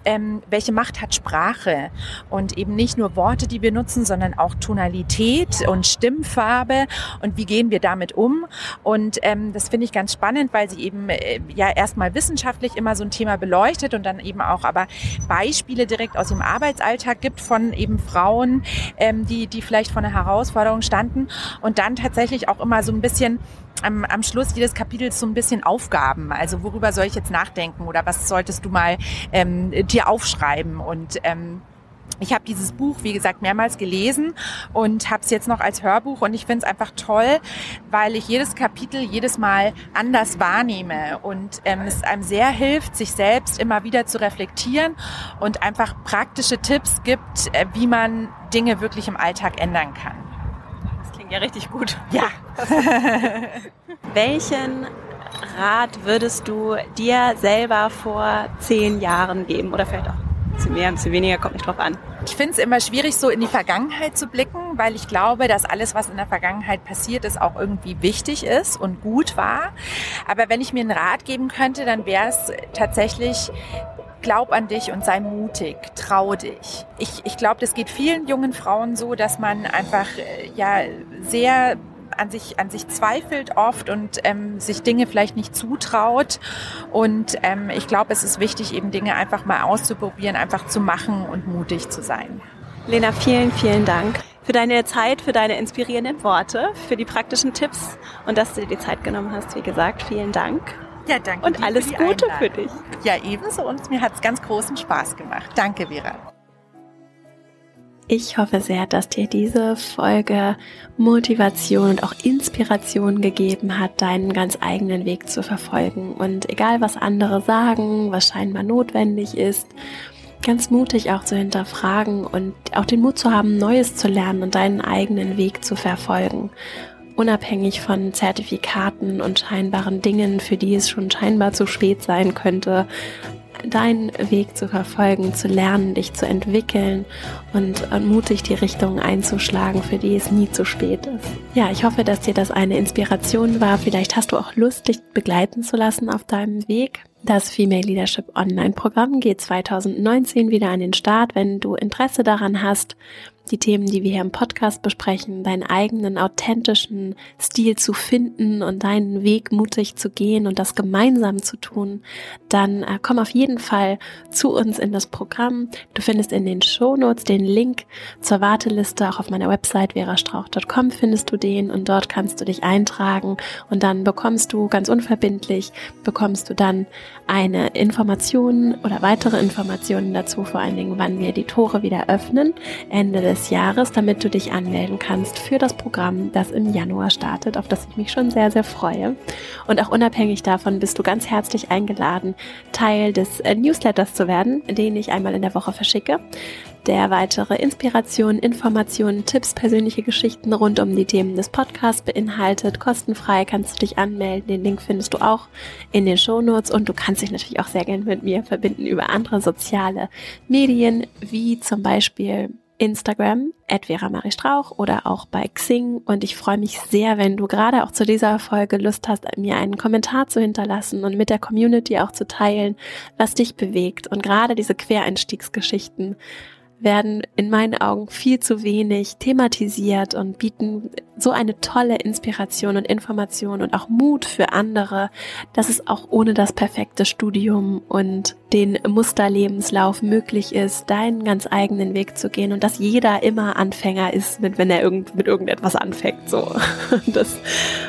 ähm, welche Macht hat Sprache? Und eben nicht nur Worte, die wir nutzen, sondern auch Tonalität und Stimmfarbe. Und wie gehen wir damit um. Und ähm, das finde ich ganz spannend, weil sie eben äh, ja erstmal wissenschaftlich immer so ein Thema beleuchtet und dann eben auch aber Beispiele direkt aus dem Arbeitsalltag gibt von eben Frauen, ähm, die, die vielleicht vor einer Herausforderung standen. Und dann tatsächlich auch immer so ein bisschen am, am Schluss jedes Kapitels so ein bisschen Aufgaben. Also worüber soll ich jetzt nachdenken oder was solltest du mal ähm, dir aufschreiben und ähm, ich habe dieses Buch, wie gesagt, mehrmals gelesen und habe es jetzt noch als Hörbuch und ich finde es einfach toll, weil ich jedes Kapitel jedes Mal anders wahrnehme und ähm, es einem sehr hilft, sich selbst immer wieder zu reflektieren und einfach praktische Tipps gibt, äh, wie man Dinge wirklich im Alltag ändern kann.
Klingt ja richtig gut.
Ja.
Welchen Rat würdest du dir selber vor zehn Jahren geben oder vielleicht auch bisschen mehr, ein bisschen weniger, kommt nicht drauf an?
Ich finde es immer schwierig, so in die Vergangenheit zu blicken, weil ich glaube, dass alles, was in der Vergangenheit passiert ist, auch irgendwie wichtig ist und gut war. Aber wenn ich mir einen Rat geben könnte, dann wäre es tatsächlich, glaub an dich und sei mutig, trau dich. Ich, ich glaube, das geht vielen jungen Frauen so, dass man einfach äh, ja sehr an sich, an sich zweifelt oft und ähm, sich Dinge vielleicht nicht zutraut. Und ähm, ich glaube, es ist wichtig, eben Dinge einfach mal auszuprobieren, einfach zu machen und mutig zu sein.
Lena, vielen, vielen Dank für deine Zeit, für deine inspirierenden Worte, für die praktischen Tipps und dass du dir die Zeit genommen hast. Wie gesagt, vielen Dank.
Ja, danke.
Und alles für Gute Einladung. für dich.
Ja, ebenso. Und mir hat es ganz großen Spaß gemacht. Danke, Vera.
Ich hoffe sehr, dass dir diese Folge Motivation und auch Inspiration gegeben hat, deinen ganz eigenen Weg zu verfolgen. Und egal, was andere sagen, was scheinbar notwendig ist, ganz mutig auch zu hinterfragen und auch den Mut zu haben, Neues zu lernen und deinen eigenen Weg zu verfolgen. Unabhängig von Zertifikaten und scheinbaren Dingen, für die es schon scheinbar zu spät sein könnte, deinen Weg zu verfolgen, zu lernen, dich zu entwickeln und, mutig die Richtung einzuschlagen, für die es nie zu spät ist. Ja, ich hoffe, dass dir das eine Inspiration war. Vielleicht hast du auch Lust, dich begleiten zu lassen auf deinem Weg. Das Female Leadership Online Programm geht 2019 wieder an den Start. Wenn du Interesse daran hast, die Themen, die wir hier im Podcast besprechen, deinen eigenen authentischen Stil zu finden und deinen Weg mutig zu gehen und das gemeinsam zu tun, dann äh, komm auf jeden Fall zu uns in das Programm. Du findest in den Shownotes den Link zur Warteliste, auch auf meiner Website verastrauch.com findest du den und dort kannst du dich eintragen und dann bekommst du ganz unverbindlich, bekommst du dann eine Information oder weitere Informationen dazu, vor allen Dingen, wann wir die Tore wieder öffnen, Ende des des Jahres, damit du dich anmelden kannst für das Programm, das im Januar startet, auf das ich mich schon sehr, sehr freue. Und auch unabhängig davon bist du ganz herzlich eingeladen, Teil des äh, Newsletters zu werden, den ich einmal in der Woche verschicke der weitere Inspirationen, Informationen, Tipps, persönliche Geschichten rund um die Themen des Podcasts beinhaltet. Kostenfrei kannst du dich anmelden. Den Link findest du auch in den Shownotes und du kannst dich natürlich auch sehr gerne mit mir verbinden über andere soziale Medien, wie zum Beispiel Instagram, Vera Marie Strauch oder auch bei Xing. Und ich freue mich sehr, wenn du gerade auch zu dieser Folge Lust hast, mir einen Kommentar zu hinterlassen und mit der Community auch zu teilen, was dich bewegt. Und gerade diese Quereinstiegsgeschichten werden in meinen Augen viel zu wenig thematisiert und bieten so eine tolle Inspiration und Information und auch Mut für andere, dass es auch ohne das perfekte Studium und den Musterlebenslauf möglich ist, deinen ganz eigenen Weg zu gehen und dass jeder immer Anfänger ist, wenn er irgend, mit irgendetwas anfängt, so. Und das,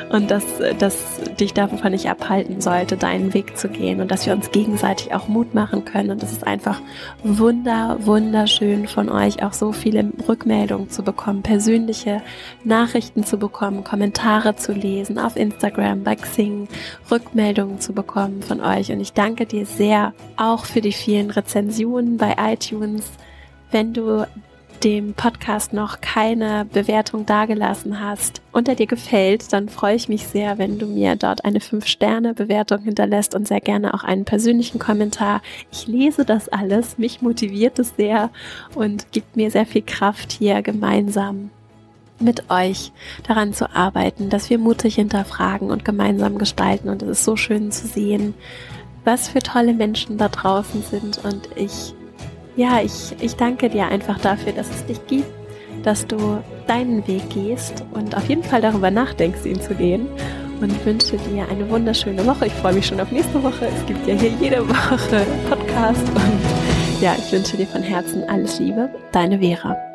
und dass, dass dich davon nicht abhalten sollte, deinen Weg zu gehen und dass wir uns gegenseitig auch Mut machen können und das ist einfach wunder, wunderschön von euch auch so viele Rückmeldungen zu bekommen, persönliche Nachrichten Nachrichten zu bekommen, Kommentare zu lesen auf Instagram, bei Xing, Rückmeldungen zu bekommen von euch. Und ich danke dir sehr auch für die vielen Rezensionen bei iTunes. Wenn du dem Podcast noch keine Bewertung dagelassen hast und er dir gefällt, dann freue ich mich sehr, wenn du mir dort eine 5-Sterne-Bewertung hinterlässt und sehr gerne auch einen persönlichen Kommentar. Ich lese das alles, mich motiviert es sehr und gibt mir sehr viel Kraft, hier gemeinsam mit euch daran zu arbeiten, dass wir mutig hinterfragen und gemeinsam gestalten. Und es ist so schön zu sehen, was für tolle Menschen da draußen sind. Und ich ja, ich, ich danke dir einfach dafür, dass es dich gibt, dass du deinen Weg gehst und auf jeden Fall darüber nachdenkst, ihn zu gehen. Und wünsche dir eine wunderschöne Woche. Ich freue mich schon auf nächste Woche. Es gibt ja hier jede Woche Podcast. Und ja, ich wünsche dir von Herzen alles Liebe. Deine Vera.